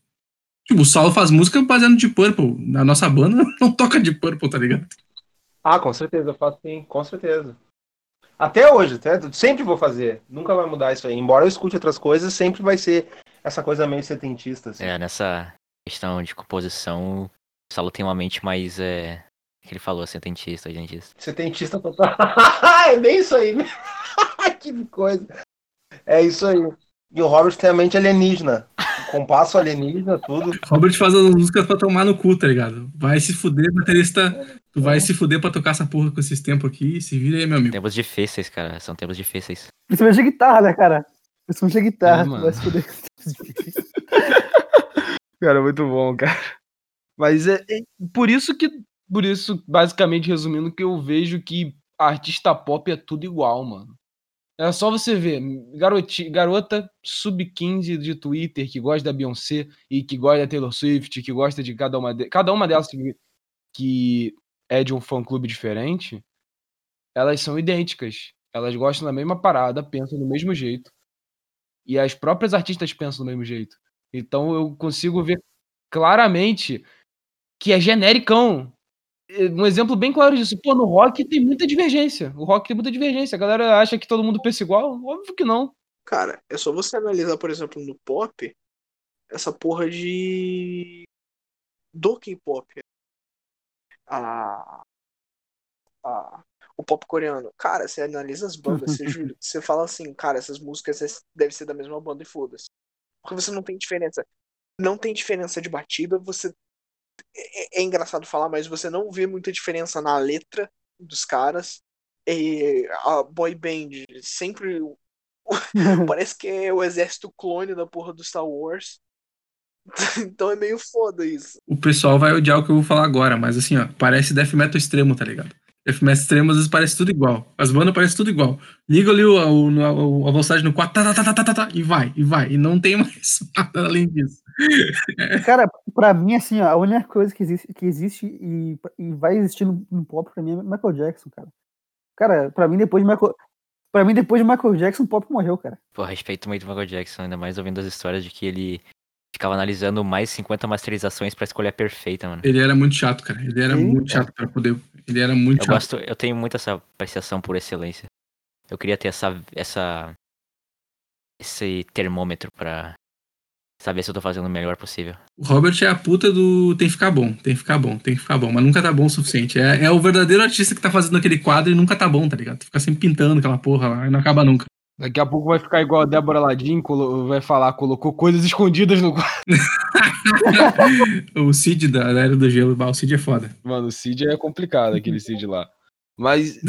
Tipo, o Saulo faz música baseado de Purple. Na nossa banda <laughs> não toca de Purple, tá ligado? Ah, com certeza, eu faço sim, com certeza. Até hoje, até, sempre vou fazer. Nunca vai mudar isso aí. Embora eu escute outras coisas, sempre vai ser essa coisa meio setentista. Assim. É, nessa questão de composição, o Saulo tem uma mente mais. É, que ele falou, setentista, dentista. Setentista total. <laughs> é bem isso aí. <laughs> que coisa. É isso aí. E o Robert tem a mente alienígena. O compasso alienígena, tudo. <laughs> Robert faz as músicas pra tomar no cu, tá ligado? Vai se fuder, baterista. Tu vai se fuder pra tocar essa porra com esses tempos aqui. Se vira aí, meu amigo. Tempos difíceis, cara. São tempos difíceis. Principalmente a guitarra, né, cara? Principalmente a guitarra. É, tu mano. vai se fuder. <laughs> Cara, muito bom, cara. Mas é, é por isso que. Por isso, basicamente, resumindo, que eu vejo que artista pop é tudo igual, mano. É só você ver, garoti, garota sub-15 de Twitter que gosta da Beyoncé e que gosta da Taylor Swift, que gosta de cada uma de, cada uma delas que, que é de um fã-clube diferente, elas são idênticas. Elas gostam da mesma parada, pensam do mesmo jeito. E as próprias artistas pensam do mesmo jeito. Então eu consigo ver claramente que é genericão. Um exemplo bem claro disso. Pô, no rock tem muita divergência. O rock tem muita divergência. A galera acha que todo mundo pensa igual? Óbvio que não. Cara, é só você analisar, por exemplo, no pop, essa porra de. do K-pop. A... a- O pop coreano. Cara, você analisa as bandas, você, jura, <laughs> você fala assim, cara, essas músicas é- devem ser da mesma banda e foda-se. Porque você não tem diferença. Não tem diferença de batida, você. É, é engraçado falar, mas você não vê muita diferença na letra dos caras. E a boy band sempre <laughs> Parece que é o exército clone da porra do Star Wars. <laughs> então é meio foda isso. O pessoal vai odiar o que eu vou falar agora, mas assim, ó, parece death metal extremo, tá ligado? Death metal extremo às vezes parece tudo igual. As bandas parecem tudo igual. Liga ali o, o, o- a velocidade no 4, tá, tá, tá, tá, tá, tá, e vai, e vai. E não tem <laughs> mais nada além disso. <laughs> Cara, pra mim, assim, ó, a única coisa que existe, que existe e, e vai existir no, no pop pra mim é Michael Jackson, cara. Cara, pra mim, depois de Michael. Pra mim, depois de Michael Jackson, o pop morreu, cara. Pô, respeito muito o Michael Jackson, ainda mais ouvindo as histórias de que ele ficava analisando mais 50 masterizações pra escolher a perfeita, mano. Ele era muito chato, cara. Ele era Sim, muito chato pra poder. Ele era muito Eu chato. gosto, eu tenho muito essa apreciação por excelência. Eu queria ter essa, essa, esse termômetro pra saber se eu tô fazendo o melhor possível. O Robert é a puta do tem que ficar bom, tem que ficar bom, tem que ficar bom, mas nunca tá bom o suficiente. É, é o verdadeiro artista que tá fazendo aquele quadro e nunca tá bom, tá ligado? Fica sempre pintando aquela porra lá e não acaba nunca. Daqui a pouco vai ficar igual a Débora Ladin, colo- vai falar, colocou coisas escondidas no quadro. <laughs> o Cid da, da Era do Gelo, o Cid é foda. Mano, o Cid é complicado, aquele Cid lá. Mas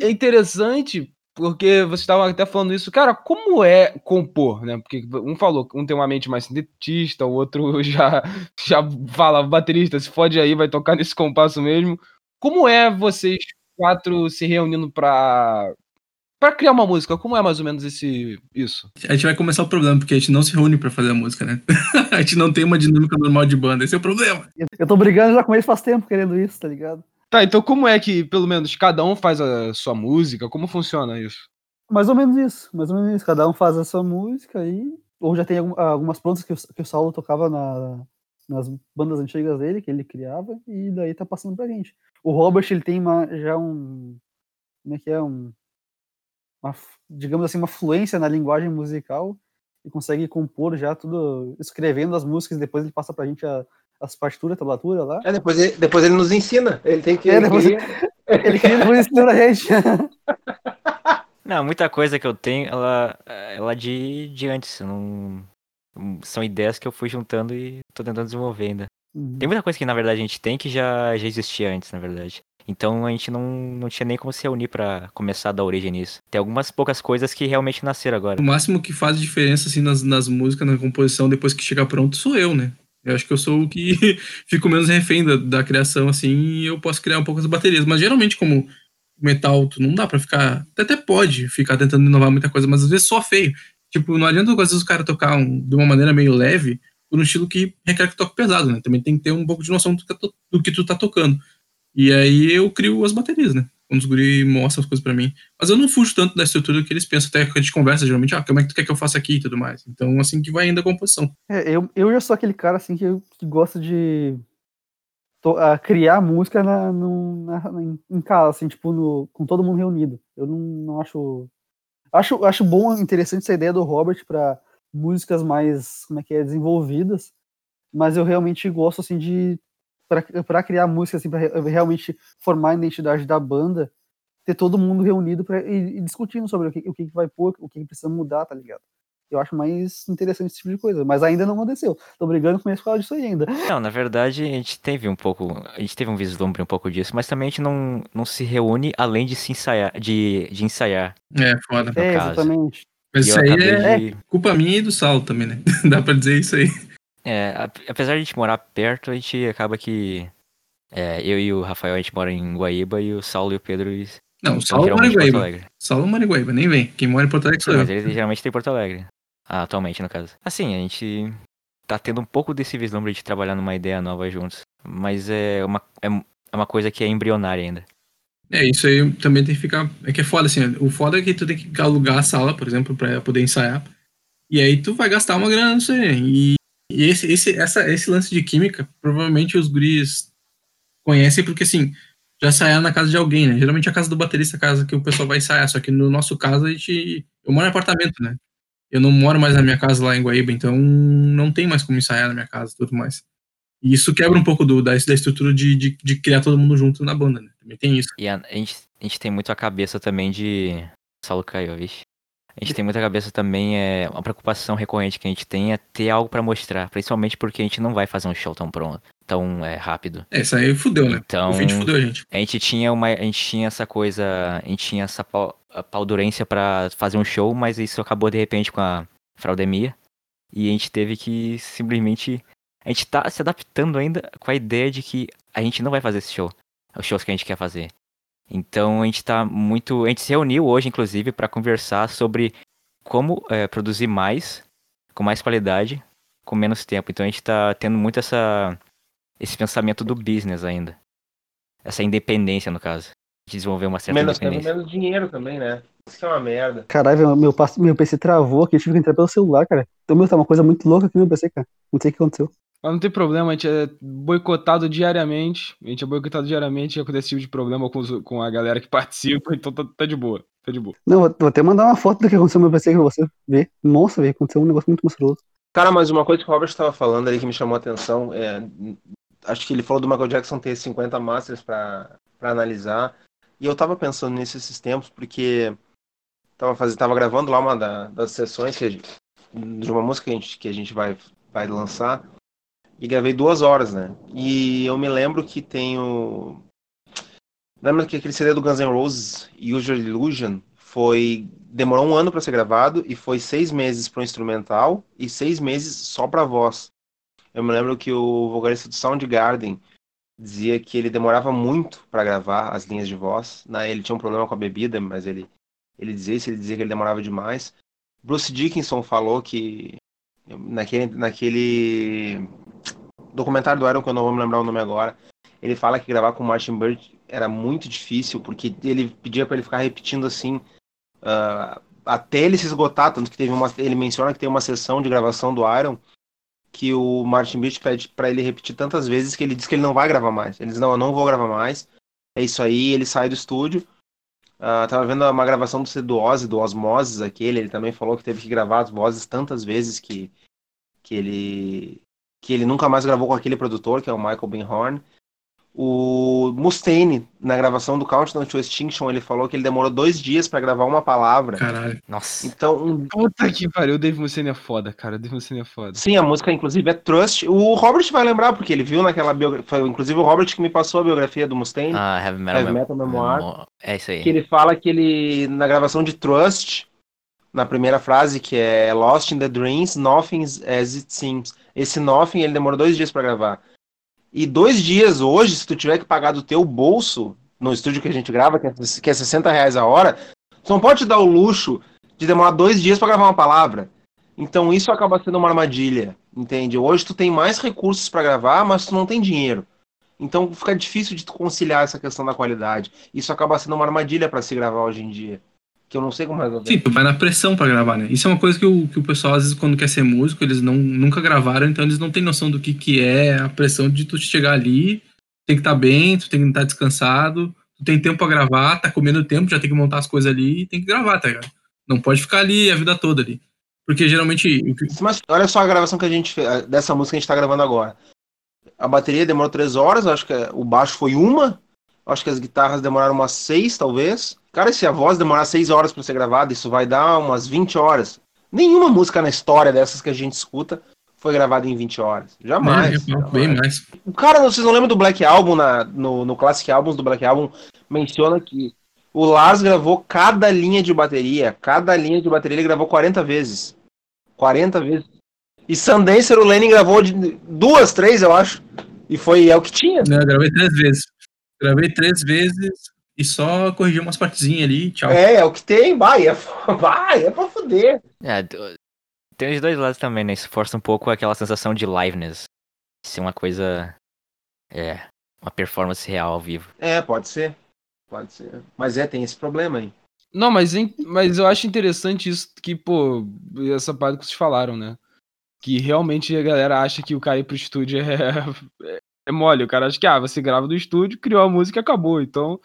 é interessante porque você estava até falando isso. Cara, como é compor, né? Porque um falou, um tem uma mente mais sintetista, o outro <laughs> já, já fala, baterista, se fode aí, vai tocar nesse compasso mesmo. Como é vocês quatro se reunindo pra, pra criar uma música? Como é mais ou menos esse, isso? A gente vai começar o problema, porque a gente não se reúne pra fazer a música, né? <laughs> a gente não tem uma dinâmica normal de banda, esse é o problema. Eu tô brigando já com eles faz tempo querendo isso, tá ligado? Tá, então como é que, pelo menos, cada um faz a sua música? Como funciona isso? Mais ou menos isso, mais ou menos isso. Cada um faz a sua música e. Ou já tem algum- algumas prontas que o, que o Saulo tocava na- nas bandas antigas dele, que ele criava, e daí tá passando pra gente. O Robert, ele tem uma, já um. Como é que é? Um, uma, digamos assim, uma fluência na linguagem musical e consegue compor já tudo, escrevendo as músicas, e depois ele passa pra gente a- as partituras, a tablatura lá. É, depois ele, depois ele nos ensina. Ele tem que. É, depois- ele- <laughs> Ele queria depois ensinar a gente. <laughs> Não, muita coisa que eu tenho, ela, ela de, de antes. Não, são ideias que eu fui juntando e tô tentando desenvolver ainda. Uhum. Tem muita coisa que na verdade a gente tem que já, já existia antes, na verdade. Então a gente não, não tinha nem como se reunir pra começar a dar origem nisso. Tem algumas poucas coisas que realmente nasceram agora. O máximo que faz diferença, assim, nas, nas músicas, na composição, depois que chega pronto, sou eu, né? Eu acho que eu sou o que <laughs> fico menos refém da, da criação, assim, e eu posso criar um pouco as baterias. Mas geralmente, como metal, tu não dá pra ficar. Até pode ficar tentando inovar muita coisa, mas às vezes só feio. Tipo, não adianta às vezes o cara tocar um- de uma maneira meio leve por um estilo que requer que toque pesado, né? Também tem que ter um pouco de noção do que, tá do que tu tá tocando. E aí eu crio as baterias, né? Quando os guri mostram as coisas pra mim. Mas eu não fujo tanto da estrutura que eles pensam, até que a gente conversa geralmente, ah, como é que tu quer que eu faça aqui e tudo mais. Então, assim que vai indo a composição. É, eu, eu já sou aquele cara assim que, que gosta de to- ah, criar música na, no- na- em casa, assim, tipo, no- com todo mundo reunido. Eu não, não acho. Acho, acho bom, interessante essa ideia do Robert para músicas mais, como é que é, desenvolvidas, mas eu realmente gosto, assim, de. Para criar música, assim, para realmente formar a identidade da banda, ter todo mundo reunido pra, e, e discutindo sobre o que, o que vai pôr, o que precisa mudar, tá ligado? Eu acho mais interessante esse tipo de coisa, mas ainda não aconteceu. Tô brigando com a escola disso aí ainda. Não, na verdade, a gente teve um pouco. A gente teve um vislumbre um pouco disso, mas também a gente não, não se reúne além de se ensaiar, de, de ensaiar. É, foda. É, exatamente. Mas isso eu aí é de. culpa minha e do Saulo também, né? <laughs> Dá pra dizer isso aí. É, ap- apesar de a gente morar perto, a gente acaba que. é, eu e o Rafael, a gente mora em Guaíba e o Saulo e o Pedro eles Não, o Saulo mora em Guaíba. Saulo mora em Guaíba, nem vem. Quem mora em Porto Alegre sou eu. mas eles geralmente têm Porto Alegre. Ah, atualmente, no caso. Assim, a gente tá tendo um pouco desse vislumbre de trabalhar numa ideia nova juntos. Mas é uma, é, é uma coisa que é embrionária ainda. É, isso aí também tem que ficar. É que é foda, assim. O foda é que tu tem que alugar a sala, por exemplo, pra poder ensaiar. E aí tu vai gastar uma grana nisso aí. E, e esse, esse, essa, esse lance de química, provavelmente os guris conhecem porque, assim, já ensaiaram na casa de alguém, né? Geralmente a casa do baterista é a casa que o pessoal vai ensaiar. Só que no nosso caso, a gente. Eu moro em apartamento, né? Eu não moro mais na minha casa lá em Guaíba, então não tem mais como ensaiar na minha casa e tudo mais. E isso quebra um pouco do, da, da estrutura de, de, de criar todo mundo junto na banda, né? Também tem isso. E a, a gente, a gente tem muito a cabeça também de. Saulo caiu, vixe. A gente tem muita cabeça também, é uma preocupação recorrente que a gente tem é ter algo pra mostrar, principalmente porque a gente não vai fazer um show tão pronto, tão é, rápido. É, isso aí fudeu, né? Então, O feed fudeu a gente. a gente tinha uma, a gente tinha essa coisa, a gente tinha essa pau, paudurência pra fazer um show, mas isso acabou de repente com a fraudemia e a gente teve que simplesmente a gente tá se adaptando ainda com a ideia de que a gente não vai fazer esse show, os shows que a gente quer fazer. Então a gente tá muito, a gente se reuniu hoje inclusive pra conversar sobre como é, produzir mais, com mais qualidade, com menos tempo. Então a gente tá tendo muito essa esse pensamento do business ainda. Essa independência, no caso. De desenvolver uma certa Menos tempo, independência. menos dinheiro também, né? Isso é uma merda. Caralho, meu, pass- meu PC travou aqui, eu tive que entrar pelo celular, cara. Então, meu, tá uma coisa muito louca aqui no meu PC, cara. Não sei o que aconteceu. Mas não tem problema, a gente é boicotado diariamente. A gente é boicotado diariamente e acontece esse tipo de problema com, os- com a galera que <laughs> participa, então tá, tá de boa. Tá de boa. Não, vou, vou até mandar uma foto do que aconteceu no meu PC pra você ver. Nossa, velho, aconteceu um negócio muito monstruoso. Cara, mas uma coisa que o Robert estava falando ali que me chamou a atenção é. Acho que ele falou do Michael Jackson ter 50 masters pra pra analisar. E eu tava pensando nisso esses tempos, porque tava, fazendo, tava gravando lá uma da- das sessões que a gente- de uma música que a gente, que a gente vai, vai lançar. E gravei duas horas, né? E eu me lembro que tem o. Lembra que aquele CD do Guns N' Roses, Usual Illusion, foi. Demorou um ano para ser gravado e foi seis meses pro instrumental e seis meses só pra voz. Eu me lembro que o vocalista do Soundgarden dizia que ele demorava muito para gravar as linhas de voz. Né? Ele tinha um problema com a bebida, mas ele, ele dizia isso, ele dizia que ele demorava demais. Bruce Dickinson falou que naquele, naquele documentário do Iron, que eu não vou me lembrar o nome agora, ele fala que gravar com o Martin Bird era muito difícil, porque ele pedia para ele ficar repetindo assim ah, até ele se esgotar, tanto que teve uma, ele menciona que tem uma sessão de gravação do Iron que o Martin Birch pede para ele repetir tantas vezes que ele diz que ele não vai gravar mais. Ele diz, não, eu não vou gravar mais. É isso aí, ele sai do estúdio. Ah, tava vendo uma gravação do do Ozzy, do Osmosis, aquele, ele também falou que teve que gravar as vozes tantas vezes que, que ele que ele nunca mais gravou com aquele produtor, que é o Michael Ben Horn. O Mustaine, na gravação do Countdown to Extinction, ele falou que ele demorou dois dias para gravar uma palavra. Caralho. Nossa. Então, Puta que pariu, o Dave Mustaine é foda, cara. O Dave Mustaine é foda. Sim, a música, inclusive, é Trust. O Robert vai lembrar, porque ele viu naquela biografia. Foi, inclusive, o Robert que me passou a biografia do Mustaine. Ah, Heavy Metal, Heavy Metal Memoir. Memo- É isso aí. Que ele fala que ele, na gravação de Trust, na primeira frase, que é Lost in the Dreams, Nothing as it seems. Esse Nothing, ele demorou dois dias pra gravar. E dois dias hoje, se tu tiver que pagar do teu bolso, no estúdio que a gente grava, que é, que é 60 reais a hora, tu não pode te dar o luxo de demorar dois dias pra gravar uma palavra. Então isso acaba sendo uma armadilha, entende? Hoje tu tem mais recursos pra gravar, mas tu não tem dinheiro. Então fica difícil de tu conciliar essa questão da qualidade. Isso acaba sendo uma armadilha pra se gravar hoje em dia. Que eu não sei como resolver. Sim, tu vai na pressão pra gravar, né? Isso é uma coisa que o, que o pessoal, às vezes, quando quer ser músico, eles não, nunca gravaram, então eles não têm noção do que, que é a pressão de tu chegar ali, tem que estar bem, tu tem que estar descansado, tu tem tempo pra gravar, tá comendo tempo, já tem que montar as coisas ali e tem que gravar, tá ligado? Não pode ficar ali a vida toda ali. Porque geralmente. Mas olha só a gravação que a gente fez, dessa música que a gente tá gravando agora. A bateria demorou três horas, acho que o baixo foi uma, acho que as guitarras demoraram umas seis, talvez. Cara, se a voz demorar seis horas pra ser gravada, isso vai dar umas 20 horas. Nenhuma música na história dessas que a gente escuta foi gravada em 20 horas. Jamais. né, bem jamais. mais. O cara, vocês não lembram do Black Album, na, no, no Classic Albums do Black Album, menciona que o Lars gravou cada linha de bateria, cada linha de bateria ele gravou 40 vezes. 40 vezes. E Sundancer o Lennon gravou de duas, três, eu acho. E foi é o que tinha. Né, eu gravei três vezes. Gravei três vezes e só corrigi umas partezinhas ali, tchau. É, é o que tem, vai, é, <laughs> vai, é pra fuder. É, tem os dois lados também, né? Isso força um pouco aquela sensação de liveness. Ser uma coisa. É. Uma performance real ao vivo. É, pode ser. Pode ser. Mas é, tem esse problema aí. Não, mas, em- mas eu acho interessante isso que, pô, essa parte que vocês falaram, né? Que realmente a galera acha que o cara ir pro estúdio é, <laughs> é, é mole. O cara acha que, ah, você grava do estúdio, criou a música e acabou. Então,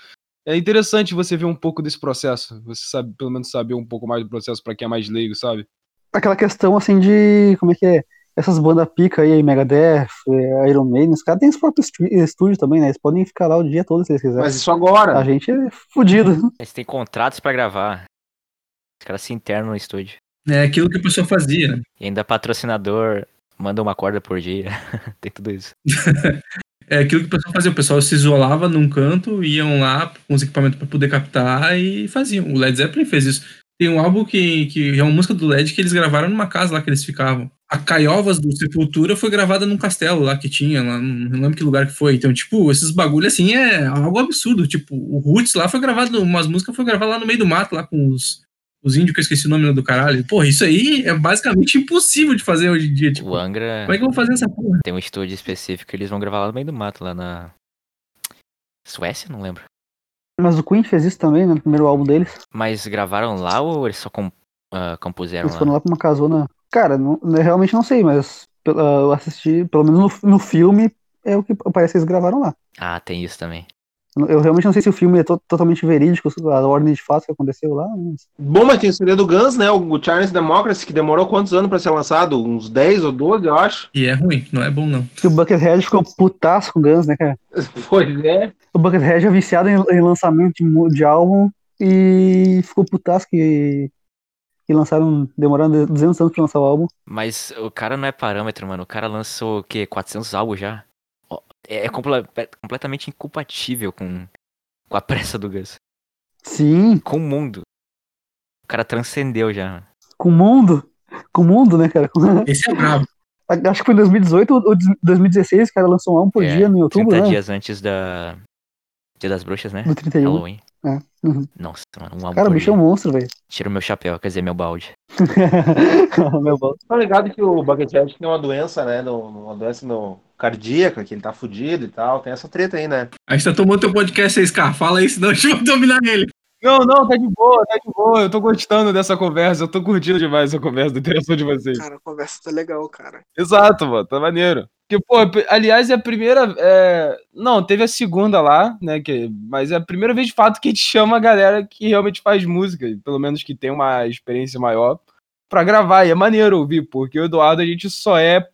é interessante você ver um pouco desse processo. Você sabe, pelo menos saber um pouco mais do processo pra quem é mais leigo, sabe? Aquela questão assim de. Como é que é? Essas bandas pica aí, Megadeth, eh, Iron Maiden, os caras têm os próprios estúdio também, né? Eles podem ficar lá o dia todo se eles quiserem. Mas isso agora. A gente é fudido. Eles têm contratos pra gravar. Os caras se internam no estúdio. É aquilo que a pessoa fazia? E ainda patrocinador manda uma corda por dia. <laughs> tem tudo isso. <laughs> É aquilo que o pessoal fazia. O pessoal se isolava num canto, iam lá com os equipamentos pra poder captar e faziam. O Led Zeppelin fez isso. Tem um álbum que, que é uma música do Led que eles gravaram numa casa lá que eles ficavam. A Caiovas do Sepultura foi gravada num castelo lá que tinha, lá, não lembro que lugar que foi. Então, tipo, esses bagulho assim é algo absurdo. Tipo, o Roots lá foi gravado, umas músicas foi gravada lá no meio do mato, lá com os, os índios que eu esqueci o nome do caralho. Porra, isso aí é basicamente impossível de fazer hoje em dia. Tipo, O Angra como é que eu vou fazer essa porra? tem um estúdio específico que eles vão gravar lá no meio do mato, lá na. Suécia? Não lembro. Mas o Queen fez isso também, né, no primeiro álbum deles. Mas gravaram lá ou eles só com- ah, compuseram Eles foram lá? lá pra uma casona. Cara, não, eu realmente não sei, mas pela- eu assisti, pelo menos no, no filme, é o que parece que eles gravaram lá. Ah, tem isso também. Eu realmente não sei se o filme é to- totalmente verídico, a ordem de fatos que aconteceu lá. mas- Bom, mas tem o CD do Guns, né? O Charles Democracy, que demorou quantos anos pra ser lançado? Uns 10 ou 12, eu acho. E é ruim, não é bom não. Que o Buckethead ficou putaço com o Guns, né, cara? <laughs> Pois é. O Buckethead é viciado em, em lançamento de, de álbum e ficou putaço que, que lançaram, demoraram 200 anos pra lançar o álbum. Mas o cara não é parâmetro, mano. O cara lançou o quê? 400 álbuns já? É, é comple- é completamente incompatível com, com a pressa do Gus. Sim, Com o mundo. O cara transcendeu já. com o mundo. Com o mundo, né, cara? Esse é brabo. <laughs> Acho que foi em 2018 ou 2016 o cara lançou um álbum por É, dia no YouTube, 30 né? dias antes da. Dia das Bruxas, né? No 31. Halloween. É, uhum. Nossa, mano, um álbum Cara, o bicho é um monstro, velho. Tira o meu chapéu, quer dizer, meu balde. <laughs> Meu bom. Tá ligado que o Buckethead tem uma doença, né? Uma doença no cardíaca, que ele tá fudido e tal. Tem essa treta aí, né? A gente tá tomando teu podcast aí, Scar. Fala aí, senão a gente vai dominar ele. Não, não, tá de boa, tá de boa. Eu tô gostando dessa conversa, eu tô curtindo demais essa conversa da interação de vocês. Cara, a conversa tá legal, cara. Exato, mano, tá maneiro. Porque, pô, aliás, é a primeira. é, Não, teve a segunda lá, né? Que... Mas é a primeira vez de fato que a gente chama a galera que realmente faz música, pelo menos que tem uma experiência maior, pra gravar. E é maneiro ouvir, porque o Eduardo a gente só é.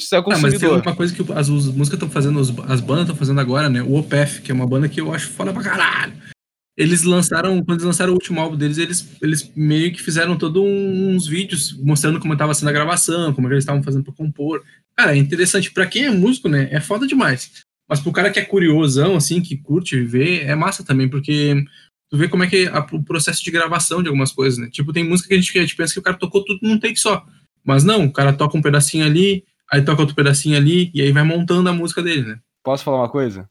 Só é Ah, mas tem consumidor. uma coisa que as, as músicas estão fazendo, as bandas estão fazendo agora, né? O OPEF, que é uma banda que eu acho foda pra caralho. Eles lançaram, quando eles lançaram o último álbum deles, eles, eles meio que fizeram todos uns vídeos mostrando como estava sendo a gravação, como é eles estavam fazendo pra compor. Cara, é interessante. Pra quem é músico, né? É foda demais. Mas pro cara que é curiosão, assim, que curte ver, é massa também, porque tu vê como é que é o processo de gravação de algumas coisas, né? Tipo, tem música que a gente, que a gente pensa que o cara tocou tudo num take só. Mas não, o cara toca um pedacinho ali, aí toca outro pedacinho ali, e aí vai montando a música dele, né? Posso falar uma coisa?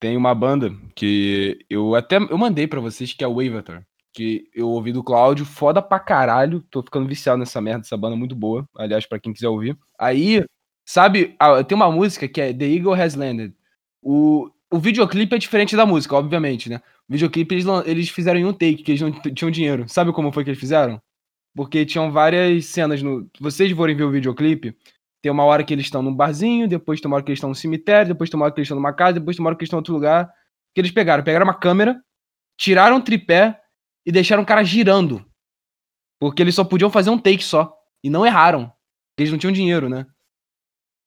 Tem uma banda que eu até eu mandei pra vocês que é o Wavator. Que eu ouvi do Cláudio, foda pra caralho. Tô ficando viciado nessa merda, essa banda é muito boa. Aliás, pra quem quiser ouvir. Aí, sabe, tem uma música que é The Eagle Has Landed. O, o videoclipe é diferente da música, obviamente, né? O videoclipe eles, eles fizeram em um take, que eles não tinham dinheiro. Sabe como foi que eles fizeram? Porque tinham várias cenas no. Vocês forem ver o videoclipe, tem uma hora que eles estão num barzinho, depois tem uma hora que eles estão no cemitério, depois tem uma hora que eles estão numa casa, depois tem uma hora que eles estão em outro lugar. Que eles pegaram? Pegaram uma câmera, tiraram o tripé e deixaram o cara girando. Porque eles só podiam fazer um take só. E não erraram. Eles não tinham dinheiro, né?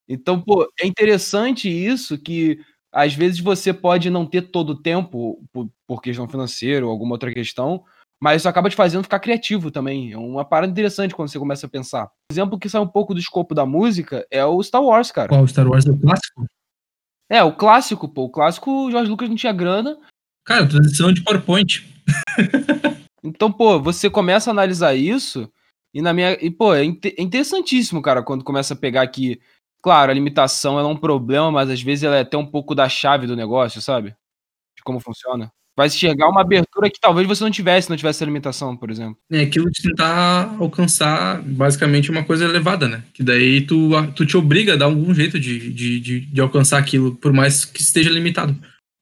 Então, pô, é interessante isso que às vezes você pode não ter todo o tempo por, por questão financeira ou alguma outra questão, mas isso acaba te fazendo ficar criativo também. É uma parada interessante quando você começa a pensar. Um exemplo que sai um pouco do escopo da música é o Star Wars, cara. Qual Star Wars é o clássico? É, o clássico, pô. O clássico, o George Lucas não tinha grana. Cara, transição de PowerPoint. <laughs> Então, pô, você começa a analisar isso e na minha. E, pô, é, é interessantíssimo, cara, quando começa a pegar que. Claro, a limitação é um problema, mas às vezes ela é até um pouco da chave do negócio, sabe? De como funciona. Vai enxergar uma abertura que talvez você não tivesse, se não tivesse essa limitação, por exemplo. É aquilo de tentar alcançar basicamente uma coisa elevada, né? Que daí tu, tu te obriga a dar algum jeito de, de, de, de alcançar aquilo, por mais que esteja limitado.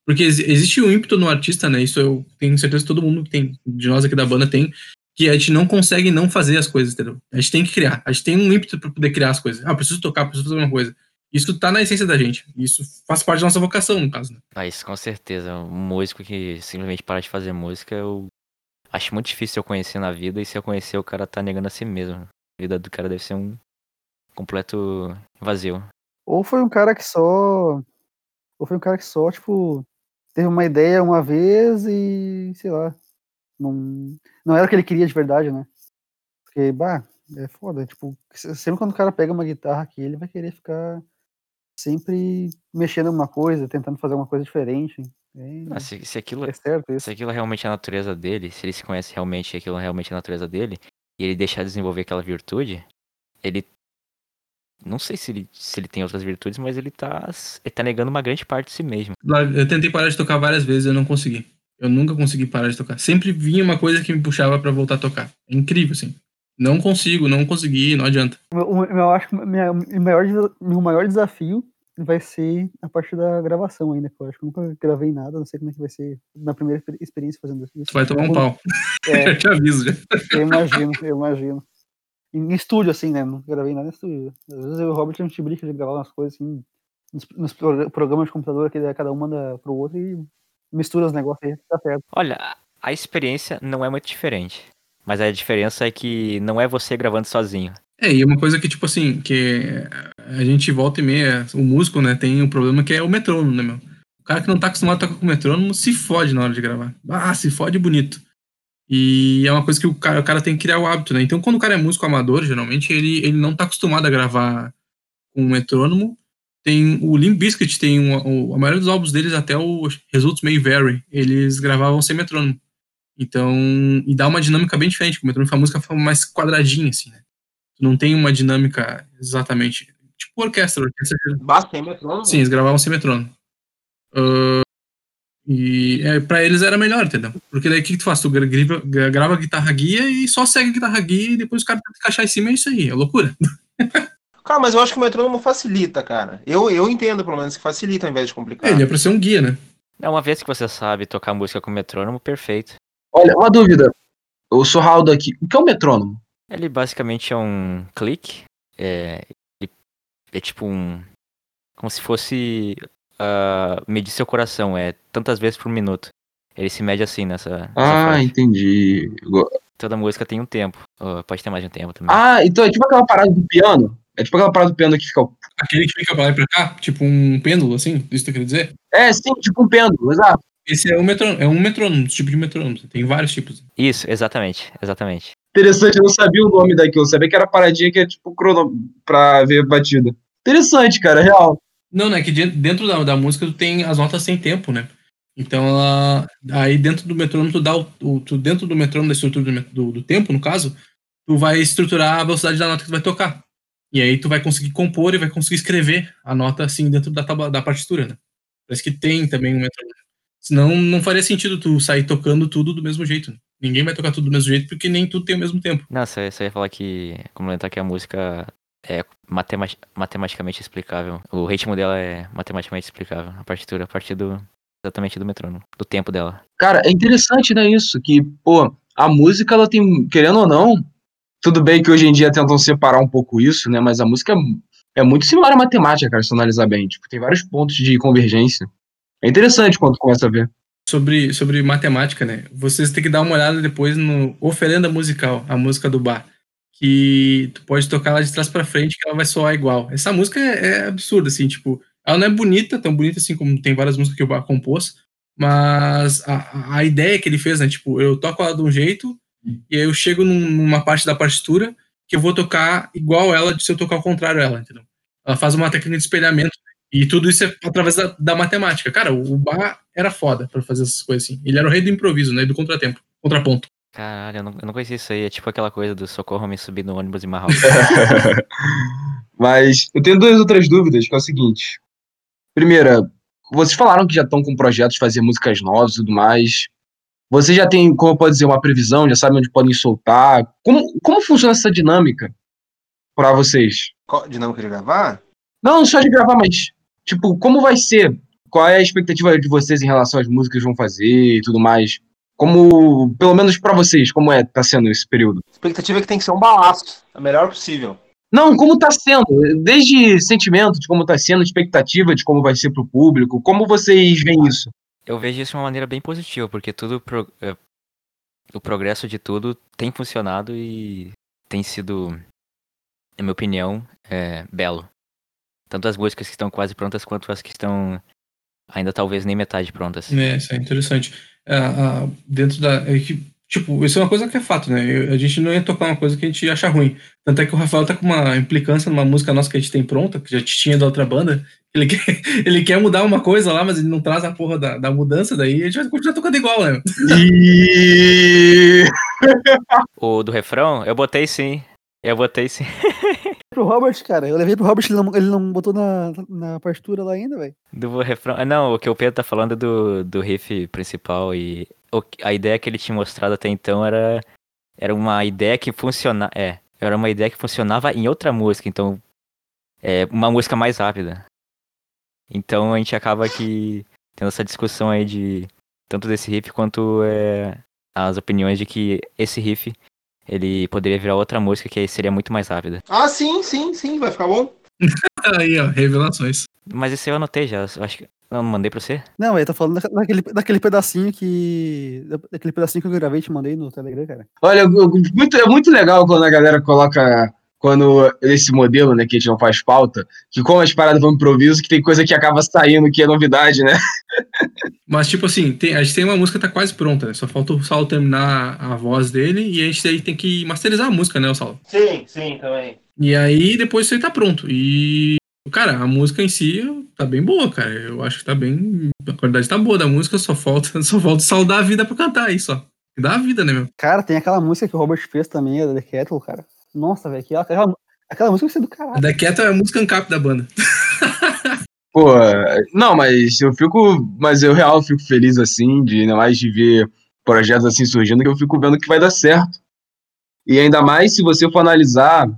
Porque ex- existe um ímpeto no artista, né? Isso eu tenho certeza que todo mundo que tem, de nós aqui da banda tem, que a gente não consegue não fazer as coisas, entendeu? A gente tem que criar. A gente tem um ímpeto para poder criar as coisas. Ah, preciso tocar, preciso fazer uma coisa. Isso tá na essência da gente. Isso faz parte da nossa vocação, no caso, né? Mas com certeza, um músico que simplesmente para de fazer música, eu acho muito difícil eu conhecer na vida, e se eu conhecer, o cara tá negando a si mesmo. A vida do cara deve ser um completo vazio. Ou foi um cara que só. Ou foi um cara que só, tipo, teve uma ideia uma vez e, sei lá, não, não era o que ele queria de verdade, né? Porque, bah, é foda. Tipo, se- sempre quando o cara pega uma guitarra aqui, ele vai querer ficar sempre mexendo em alguma coisa, tentando fazer uma coisa diferente. É, Ah, se, se aquilo, é certo isso. se aquilo realmente é a natureza dele, se ele se conhece realmente e aquilo realmente é a natureza dele, e ele deixar de desenvolver aquela virtude, ele. Não sei se ele, se ele tem outras virtudes, mas ele tá, ele tá negando uma grande parte de si mesmo. Eu tentei parar de tocar várias vezes, eu não consegui. Eu nunca consegui parar de tocar. Sempre vinha uma coisa que me puxava pra voltar a tocar. É incrível, assim. Não consigo, não consegui, não adianta. Meu- eu acho que o minha- maior, meu maior desafio vai ser a parte da gravação ainda, que eu acho que eu nunca gravei nada, não sei como é que vai ser na primeira exper- experiência fazendo isso. Tu vai tomar um Como- pau. É, <laughs> eu te aviso já. eu imagino, eu imagino. em estúdio, assim, né? Não gravei nada em estúdio. Às vezes eu e o Robert a gente brinca de gravar umas coisas assim, nos, nos pro- programas de computador que cada um manda pro outro e mistura os negócios aí, tá certo. Olha, a- a experiência não é muito diferente. Mas a diferença é que não é você gravando sozinho. É, e uma coisa que, tipo assim, que a gente volta e meia, o músico, né, tem um problema que é o metrônomo, né, meu? O cara que não tá acostumado a tocar com metrônomo se fode na hora de gravar. Ah, se fode bonito. E é uma coisa que o cara, o cara tem que criar o hábito, né? Então, quando o cara é músico amador, geralmente, ele, ele não tá acostumado a gravar com metrônomo. Tem o Limp Bizkit, tem um, o, a maioria dos álbuns deles, até o Results May Vary, eles gravavam sem metrônomo. Então, e dá uma dinâmica bem diferente, porque o metrônomo faz a música mais quadradinha, assim, né? Não tem uma dinâmica exatamente. Tipo orquestra, orquestra Basta tem metrônomo. Sim, eles gravavam sem metrônomo. Ah, e é, pra eles era melhor, entendeu? Porque daí o que, que tu faz? Tu gra- grava, gra- grava a guitarra guia e só segue a guitarra guia e depois o cara tem que encaixar em cima é isso aí, é loucura. <laughs> Cara, mas eu acho que o metrônomo facilita, cara. Eu, eu entendo, pelo menos, que facilita ao invés de complicar. É, ele é pra ser um guia, né? É uma vez que você sabe tocar música com metrônomo, perfeito. Olha, uma dúvida. Eu sou Raul aqui. O que é o metrônomo? Ele basicamente é um clique. É, é tipo um. Como se fosse ah, medir seu coração. É tantas vezes por minuto. Ele se mede assim nessa. nessa Ah, faixa. entendi. Toda música tem um tempo. ou pode ter mais de um tempo também. Ah, então é tipo aquela parada do piano? É tipo aquela parada do piano que fica. Aquele que fica pra lá e pra cá, tipo um pêndulo, assim, isso que tu quer dizer? É, sim, tipo um pêndulo, exato. Esse é um metrônomo, é um metrônomo, tipo de metrônomo. Tem vários tipos. Isso, exatamente. Exatamente. Interessante, eu não sabia o nome daquilo. Eu sabia que era paradinha que é tipo crono pra ver batida. Interessante, cara, real. Não, né? Que de- dentro da, da música tu tem as notas sem tempo, né? Então ela. Aí dentro do metrônomo, tu dá o. o- tu, dentro do metrônomo, da estrutura do, do, do tempo, no caso, tu vai estruturar a velocidade da nota que tu vai tocar. E aí tu vai conseguir compor e vai conseguir escrever a nota assim dentro da, da partitura, né? Parece que tem também um metrônomo. Senão não faria sentido tu sair tocando tudo do mesmo jeito. né? Ninguém vai tocar tudo do mesmo jeito porque nem tudo tem o mesmo tempo. Não, você, ia falar que. Complementar que a música é matema- matematicamente explicável. O ritmo dela é matematicamente explicável. A partitura, a partir do. Exatamente do metrônomo. Do tempo dela. Cara, é interessante, né, isso? Que, pô, a música, ela tem, querendo ou não, tudo bem que hoje em dia tentam separar um pouco isso, né, mas a música é, é muito similar à matemática, cara, se analisar bem. Tipo, tem vários pontos de convergência. É interessante quando tu começa a ver. Sobre, sobre matemática, né? Vocês têm que dar uma olhada depois no Oferenda Musical, a música do bar. Que tu pode tocar lá de trás pra frente que ela vai soar igual. Essa música é, é absurda, assim, tipo, ela não é bonita, tão bonita assim como tem várias músicas que o bar compôs, mas a, a ideia que ele fez, né? Tipo, eu toco ela de um jeito e aí eu chego num- numa parte da partitura que eu vou tocar igual ela se eu tocar ao contrário ela, entendeu? Ela faz uma técnica de espelhamento. E tudo isso é através da, da matemática. Cara, o Bar era foda pra fazer essas coisas assim. Ele era o rei do improviso, né? E do contratempo. Contraponto. Caralho, eu não, eu não conhecia isso aí. É tipo aquela coisa do socorro me subir no ônibus em Marrocos. <laughs> Mas eu tenho duas outras dúvidas, que é o seguinte. Primeira, vocês falaram que já estão com projetos de fazer músicas novas e tudo mais. Vocês já têm, como eu posso dizer, uma previsão? Já sabem onde podem soltar? Como, como funciona essa dinâmica pra vocês? Qual- Dinâmica de gravar? Não só de gravar, mas, tipo, como vai ser? Qual é a expectativa de vocês em relação às músicas que vão fazer e tudo mais? Como, pelo menos pra vocês, como é, tá sendo esse período? A expectativa é que tem que ser um balaço. A melhor possível. Não, como tá sendo? Desde sentimento de como tá sendo, expectativa de como vai ser pro público, como vocês veem isso? Eu vejo isso de uma maneira bem positiva, porque tudo. pro- é, o progresso de tudo tem funcionado e tem sido, na minha opinião, é, belo. Tanto as músicas que estão quase prontas quanto as que estão ainda talvez nem metade prontas. É, isso é interessante. Ah, ah, dentro da. é que, tipo, isso é uma coisa que é fato, né? Eu- a gente não ia tocar uma coisa que a gente acha ruim. Tanto é que o Rafael tá com uma implicância numa música nossa que a gente tem pronta, que já tinha da outra banda. Ele quer, <laughs> ele quer mudar uma coisa lá, mas ele não traz a porra da, da mudança, daí a gente vai continuar tocando igual, né? <laughs> E... O do refrão, eu botei sim. Eu botei sim. <laughs> Pro Robert, cara, eu levei pro Robert, ele não, ele não botou na, na partitura lá ainda, velho. Do refrão. ah, Não, o que o Pedro tá falando é do, do riff principal e o a ideia que ele tinha mostrado até então era era uma ideia que funcionava, é, era uma ideia que funcionava em outra música, então é uma música mais rápida. Então a gente acaba que tendo essa discussão aí de tanto desse riff quanto é, as opiniões de que esse riff ele poderia virar outra música que seria muito mais rápida. Ah, sim, sim, sim, vai ficar bom. <laughs> Aí, ó, revelações. Mas esse eu anotei já, eu acho que. Eu não mandei pra você? Não, ele tá falando da- daquele, daquele pedacinho que. Daquele pedacinho que eu gravei e te mandei no Telegram, cara. Olha, eu- eu- muito, é muito legal quando a galera coloca. Quando esse modelo, né, que a gente não faz pauta, que como as paradas vão improviso, que tem coisa que acaba saindo que é novidade, né? <laughs> Mas, tipo assim, tem- a gente tem uma música que tá quase pronta, né? Só falta o Saulo terminar a voz dele e a gente aí tem que masterizar a música, né, o Saulo? Sim, sim, também. E aí depois isso aí tá pronto. E, cara, a música em si tá bem boa, cara. Eu acho que tá bem. A qualidade tá boa da música, só falta, <laughs> só falta o Saulo dar a vida pra cantar aí só. Dá a vida, né, meu? Cara, tem aquela música que o Robert fez também, a da The Kettle, cara. Nossa, velho, aquela, aquela, aquela música vai ser do A caralho. da Quieta é a música ancap da banda. <laughs> Pô, não, mas eu fico. Mas eu real fico feliz assim, de ainda mais de ver projetos assim surgindo, que eu fico vendo que vai dar certo. E ainda mais se você for analisar,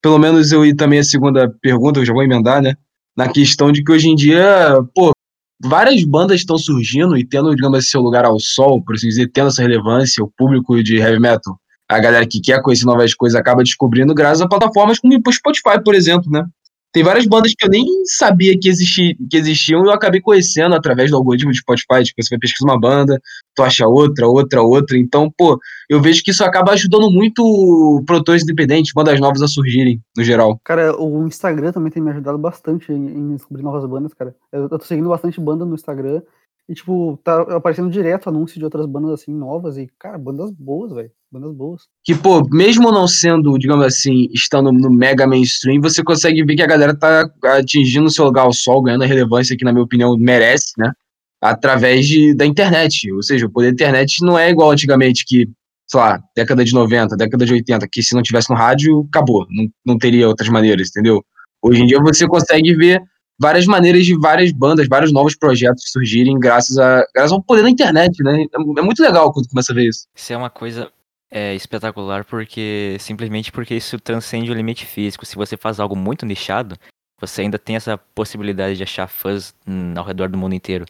pelo menos eu e também a segunda pergunta, eu já vou emendar, né? Na questão de que hoje em dia, pô, várias bandas estão surgindo e tendo, digamos assim, seu lugar ao sol, por assim dizer, tendo essa relevância, o público de heavy metal, a galera que quer conhecer novas coisas acaba descobrindo graças a plataformas como o Spotify, por exemplo, né? Tem várias bandas que eu nem sabia que, existi, que existiam e eu acabei conhecendo através do algoritmo de Spotify. Tipo, você vai pesquisar uma banda, tu acha outra, outra, outra. Então, pô, eu vejo que isso acaba ajudando muito produtores independentes, bandas novas a surgirem, no geral. Cara, o Instagram também tem me ajudado bastante em, em descobrir novas bandas, cara. Eu, eu tô seguindo bastante banda no Instagram e, tipo, tá aparecendo direto anúncio de outras bandas, assim, novas e, cara, bandas boas, velho. Bandas boas. Que, pô, mesmo não sendo, digamos assim, estando no mega mainstream, você consegue ver que a galera tá atingindo o seu lugar ao sol, ganhando a relevância que, na minha opinião, merece, né? Através de, da internet. Ou seja, o poder da internet não é igual antigamente, que, sei lá, década de 90, década de 80, que se não tivesse no rádio, acabou. Não, não teria outras maneiras, entendeu? Hoje em dia você consegue ver várias maneiras de várias bandas, vários novos projetos surgirem graças, a, graças ao poder da internet, né? É, muito legal quando começa a ver isso. Isso é uma coisa é, espetacular porque simplesmente porque isso transcende o limite físico. Se você faz algo muito nichado, você ainda tem essa possibilidade de achar fãs ao redor do mundo inteiro.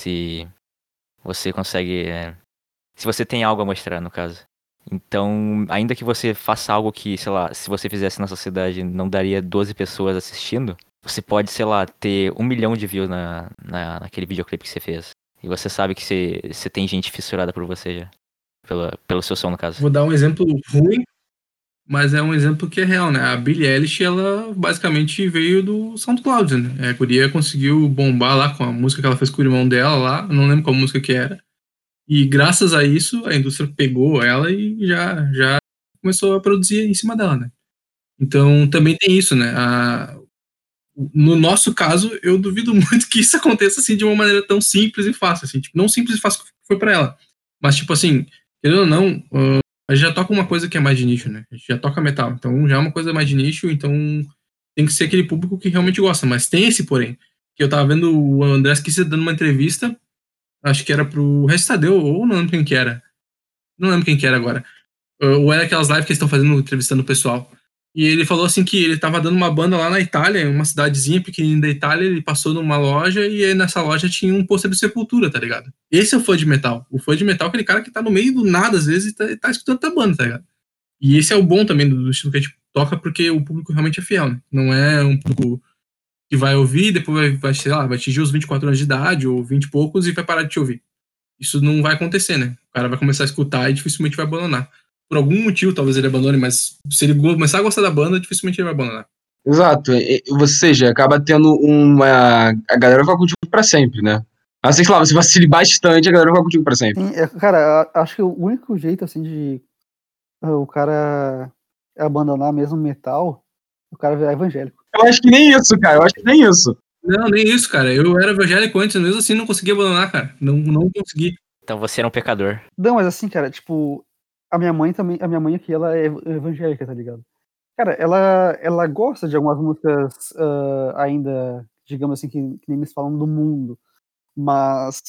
Se você consegue. é, se você tem algo a mostrar, no caso. Então, ainda que você faça algo que, sei lá, se você fizesse na sociedade não daria 12 pessoas assistindo, você pode, sei lá, ter um milhão de views na, na, naquele videoclipe que você fez. E você sabe que você, você tem gente fissurada por você já. Pela, pelo seu som, no caso. Vou dar um exemplo ruim, mas é um exemplo que é real, né? A Billie Eilish, ela basicamente veio do SoundCloud, né? A guria conseguiu bombar lá com a música que ela fez com o irmão dela lá, não lembro qual música que era. E graças a isso, a indústria pegou ela e já, já começou a produzir em cima dela, né? Então também tem isso, né? A- no nosso caso, eu duvido muito que isso aconteça assim de uma maneira tão simples e fácil, assim, tipo, não simples e fácil que foi pra ela, mas tipo assim, querendo ou não, ah, a gente já toca uma coisa que é mais de nicho, né? A gente já toca metal, então já é uma coisa mais de nicho, então tem que ser aquele público que realmente gosta, mas tem esse porém, que eu tava vendo o André Esqueci dando uma entrevista, acho que era pro Restadeu, ou não lembro quem que era, não lembro quem que era agora, Ah, ou era aquelas lives que eles estão fazendo, entrevistando o pessoal, e ele falou assim que ele tava dando uma banda lá na Itália, uma cidadezinha pequenininha da Itália, ele passou numa loja e nessa loja tinha um pôster do Sepultura, tá ligado? Esse é o fã de metal. O fã de metal é aquele cara que tá no meio do nada, às vezes, e tá, tá escutando a banda, tá ligado? E esse é o bom também do, do estilo que a gente toca, porque o público realmente é fiel, né? Não é um público que vai ouvir, depois vai, vai, sei lá, vai atingir os 24 anos de idade, ou 20 e poucos, e vai parar de te ouvir. Isso não vai acontecer, né? O cara vai começar a escutar e dificilmente vai abandonar por algum motivo, talvez ele abandone, mas se ele começar a gostar da banda, dificilmente ele vai abandonar. Exato. Ou seja, acaba tendo uma. A galera vai contigo pra sempre, né? Assim, sei lá, você vacile bastante, a galera vai contigo pra sempre. Sim, é, cara, acho que o único jeito, assim, de ah, o cara abandonar mesmo metal, o cara virar evangélico. Eu acho que nem isso, cara. Eu acho que nem isso. Não, nem isso, cara. Eu era evangélico antes, mesmo assim não consegui abandonar, cara. Não, não consegui. Então você era um pecador. Não, mas assim, cara, tipo, a minha mãe também, a minha mãe aqui, ela é ev- evangélica, tá ligado? Cara, ela, ela gosta de algumas músicas ah, ainda, digamos assim, que, que nem eles falam do mundo, mas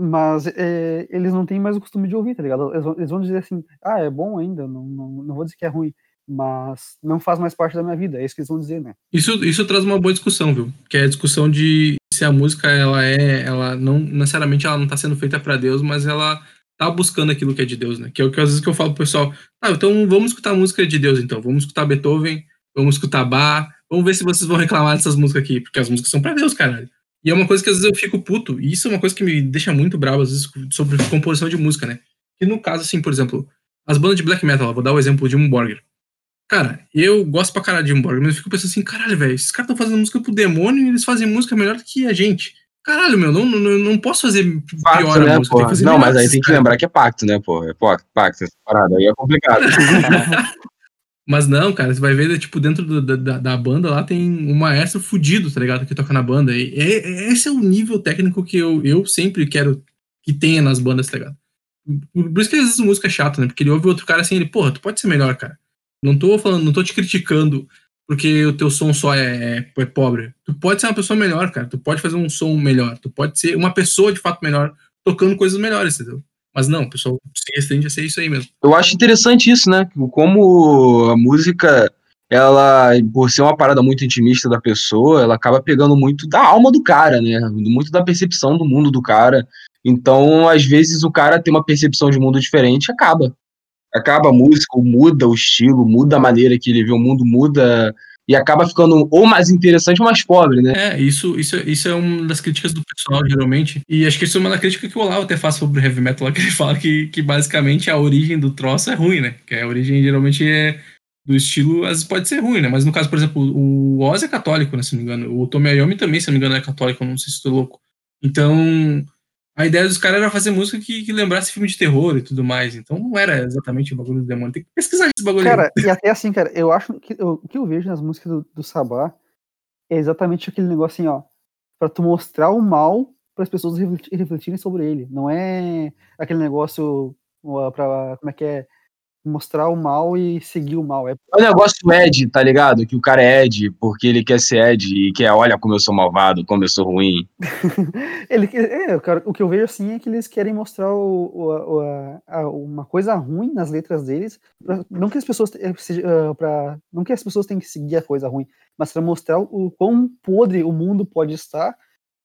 mas é, eles não têm mais o costume de ouvir, tá ligado? Eles vão, eles vão dizer assim, ah, é bom ainda, não, não, não vou dizer que é ruim, mas não faz mais parte da minha vida, é isso que eles vão dizer, né? Isso, isso traz uma boa discussão, viu? Que é a discussão de se a música, ela é, ela não necessariamente ela não tá sendo feita pra Deus, mas ela tá buscando aquilo que é de Deus, né? Que é o que às vezes que eu falo pro pessoal, ah, então vamos escutar música de Deus, então. Vamos escutar Beethoven, vamos escutar Bach, vamos ver se vocês vão reclamar dessas músicas aqui, porque as músicas são pra Deus, caralho. E é uma coisa que às vezes eu fico puto, e isso é uma coisa que me deixa muito bravo, às vezes, sobre composição de música, né? Que no caso, assim, por exemplo, as bandas de black metal, vou dar o exemplo de um Borger. Cara, eu gosto pra caralho de um Borger, mas eu fico pensando assim, caralho, velho, esses caras estão fazendo música pro demônio e eles fazem música melhor que a gente. Caralho, meu, não, não, não posso fazer Pacto, pior né, a música. Não, melhor mas aí esses tem que lembrar que é pacto, né, pô? É pacto, pacto essa parada. Aí é complicado. <laughs> Mas não, cara, você vai ver, tipo, dentro do- da, da, da banda lá tem um maestro fudido, tá ligado? Que toca na banda. E é, é- esse é o nível técnico que eu, eu sempre quero que tenha nas bandas, tá ligado? Por isso que às vezes música é chata, né? Porque ele ouve outro cara assim, ele, porra, tu pode ser melhor, cara. Não tô falando, não tô te criticando porque o teu som só é, é, é pobre. Tu pode ser uma pessoa melhor, cara. Tu pode fazer um som melhor. Tu pode ser uma pessoa de fato melhor, tocando coisas melhores, entendeu? Mas não, o pessoal se restringe a ser isso aí mesmo. Eu acho interessante isso, né? Como a música, ela, por ser uma parada muito intimista da pessoa, ela acaba pegando muito da alma do cara, né? Muito da percepção do mundo do cara. Então, às vezes, o cara tem uma percepção de mundo diferente, acaba. Acaba a música, ou muda o estilo, muda a maneira que ele vê o mundo, muda. E acaba ficando ou mais interessante ou mais pobre, né? É, isso, isso, isso é uma das críticas do pessoal, geralmente. E acho que isso é uma das críticas que o Olavo até faz sobre o heavy metal, lá que ele <laughs> fala que, que basicamente a origem do troço é ruim, né? Que a origem geralmente é do estilo, às vezes pode ser ruim, né? Mas no caso, por exemplo, o Oz é católico, né? Se não me engano. O Tommy Iommi também, se não me engano, é católico, não sei se estou louco. Então, a ideia dos caras era fazer música que, que lembrasse filme de terror e tudo mais. Então não era exatamente o bagulho do demônio. Tem que pesquisar esse bagulho. Cara, e até assim, cara, eu acho que eu- o que eu vejo nas músicas do, do Sabá é exatamente aquele negócio assim, ó, pra tu mostrar o mal para as pessoas refleti- refletirem sobre ele. Não é aquele negócio pra, como é que é, mostrar o mal e seguir o mal. É É o negócio Ed, tá ligado? Que o cara é Ed porque ele quer ser Ed e quer, olha como eu sou malvado, como eu sou ruim. <laughs> Ele, é, o que eu vejo assim é que eles querem mostrar o, o- a- a- uma coisa ruim nas letras deles, pra- não que as pessoas eh, ah, pra- não que as pessoas tenham que seguir a coisa ruim, mas para mostrar o quão podre o mundo pode estar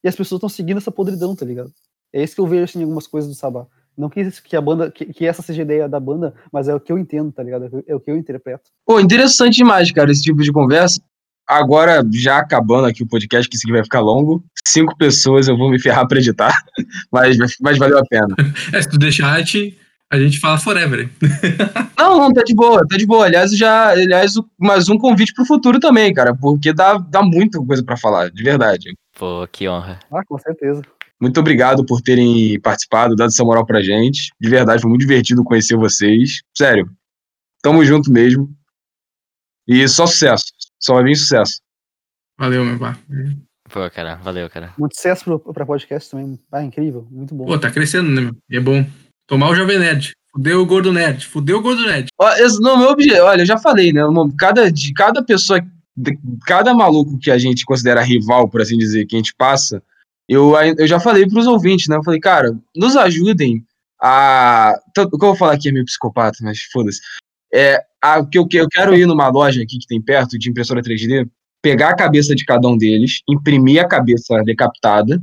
e as pessoas estão seguindo essa podridão, tá ligado? É isso que eu vejo assim, em algumas coisas do Sabá. Não que, isso- que a banda, que, que essa seja a ideia da banda, mas é o que eu entendo, tá ligado? É o que eu interpreto. Pô, interessante demais, cara, esse tipo de conversa. Agora, já acabando aqui o podcast, que isso aqui vai ficar longo. Cinco pessoas eu vou me ferrar pra editar, <laughs> mas, mas valeu a pena. <laughs> É, se tu deixar, a gente, a gente fala forever. <laughs> Não, não, tá de boa, tá de boa. Aliás, já, aliás, mais um convite pro futuro também, cara, porque dá, dá muita coisa pra falar, de verdade. Pô, que honra. Ah, com certeza. Muito obrigado por terem participado, dado essa moral pra gente. De verdade, foi muito divertido conhecer vocês. Sério, tamo junto mesmo. E só sucesso, só vai vir sucesso. Valeu, meu pá. Pô, cara, valeu, cara. Muito sucesso pro, pra podcast também. Ah, incrível, muito bom. Pô, tá crescendo, né, meu? E é bom. Tomar o Jovem Nerd. Fudeu o Gordo Nerd. Fudeu o Gordo Nerd. Esse- No meu obje- olha, eu já falei, né? Cada, de cada pessoa, de- cada maluco que a gente considera rival, por assim dizer, que a gente passa, eu, eu já falei pros ouvintes, né? Eu falei, cara, nos ajudem a. O que eu vou falar aqui é meio psicopata, mas foda-se. É, a, que eu, que eu quero ir numa loja aqui que tem perto de impressora 3D, pegar a cabeça de cada um deles, imprimir a cabeça decapitada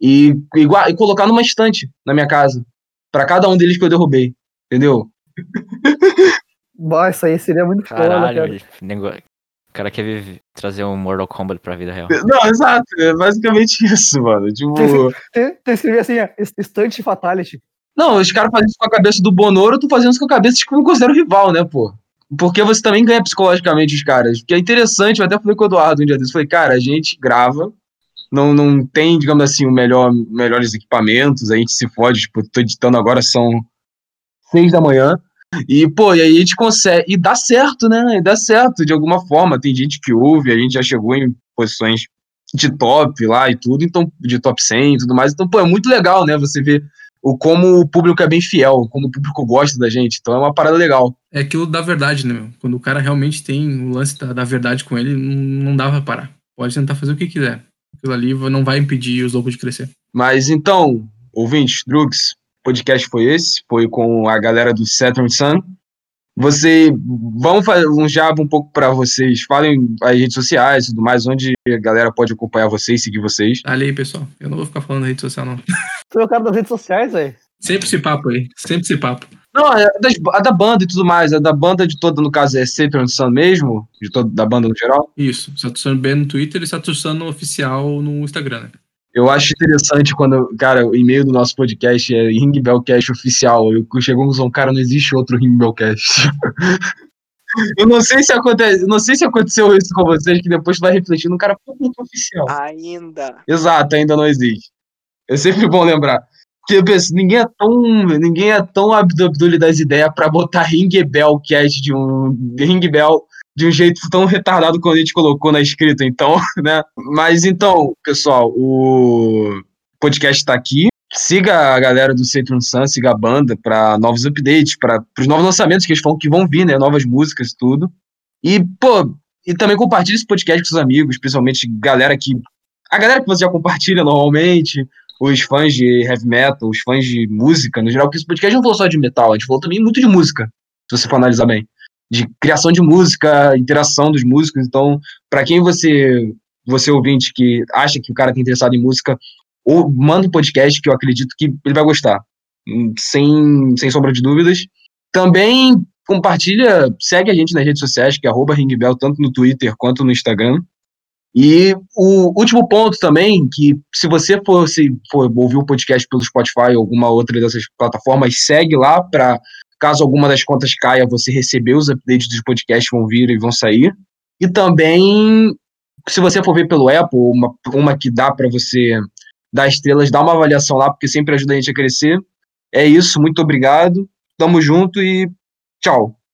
e, igual, e colocar numa estante na minha casa. Pra cada um deles que eu derrubei. Entendeu? <laughs> Bah, isso aí seria muito foda, cara. Caralho, nego... o cara quer viver- trazer um Mortal Kombat pra vida real. Não, exato, é basicamente <laughs> isso, mano. Tipo, Tem, tem escrever assim, ó, Stunt Fatality. não, os caras fazem isso com a cabeça do Bonoro, tô fazendo isso com a cabeça de que considero rival, né, pô? Porque você também ganha psicologicamente os caras. Porque é interessante, eu até falei com o Eduardo um dia desses, falei, cara, a gente grava, não, não tem, digamos assim, o melhor, melhores equipamentos, a gente se fode, tipo, tô editando agora, são seis da manhã, e, pô, e aí a gente consegue, e dá certo, né, e dá certo, de alguma forma, tem gente que ouve, a gente já chegou em posições de top lá e tudo, então, de top 100 e tudo mais, então, pô, é muito legal, né, você ver o como o público é bem fiel, como o público gosta da gente, então é uma parada legal. É aquilo da verdade, né, meu? Quando o cara realmente tem o lance da, da verdade com ele, não, não dá pra parar. Pode tentar fazer o que quiser. Aquilo ali não vai impedir os lobos de crescer. Mas então, ouvintes, Drugs, podcast foi esse, foi com a galera do Saturn Sun. Você, vamos fazer um jabo um pouco pra vocês, falem as redes sociais e tudo mais, onde a galera pode acompanhar vocês, seguir vocês. Ali aí, pessoal. Eu não vou ficar falando na rede social, não. Tu é o cara das redes sociais, velho. Sempre esse papo aí, sempre esse papo. Não, é das, a da banda e tudo mais. A da banda de toda, no caso, é Saturn Sun mesmo? De toda, da banda no geral? Isso, Saturno B no Twitter e Saturno Oficial no Instagram, né? Eu acho interessante quando, cara, o e-mail do nosso podcast é Ring Bellcast oficial. Eu chegou a conclusão, cara, não existe outro Ring Bellcast. <laughs> eu não sei se acontece, não sei se aconteceu isso com vocês, que depois tu vai refletindo, cara, público oficial. Ainda. Exato, ainda não existe. É sempre bom lembrar. Porque eu penso, ninguém é tão, ninguém é tão abdule das ideias pra botar Ring Bellcast de um Ring Bell de um jeito tão retardado quando a gente colocou na escrita, então, <laughs> né? Mas então, pessoal, o podcast tá aqui. Siga a galera do Saturn Sun, siga a banda para novos updates, para os novos lançamentos que eles falam que vão vir, né? Novas músicas e tudo. E, pô, e também compartilhe esse podcast com seus amigos, principalmente galera que. A galera que você já compartilha normalmente, os fãs de heavy metal, os fãs de música, no geral, porque esse podcast não falou só de metal, a gente falou também muito de música, se você for analisar bem de criação de música, interação dos músicos. Então, para quem você, você ouvinte que acha que o cara está interessado em música, ou manda um podcast que eu acredito que ele vai gostar, hum, sem, sem sombra de dúvidas. Também compartilha, segue a gente nas redes sociais, que é ringbell, tanto no Twitter quanto no Instagram. E o último ponto também, que se você for, se for ouvir o podcast pelo Spotify ou alguma outra dessas plataformas, segue lá para Caso alguma das contas caia, você receber os updates dos podcasts vão vir e vão sair. E também, se você for ver pelo Apple, uma, uma que dá para você dar estrelas, dá uma avaliação lá, porque sempre ajuda a gente a crescer. É isso, muito obrigado. Tamo junto e tchau.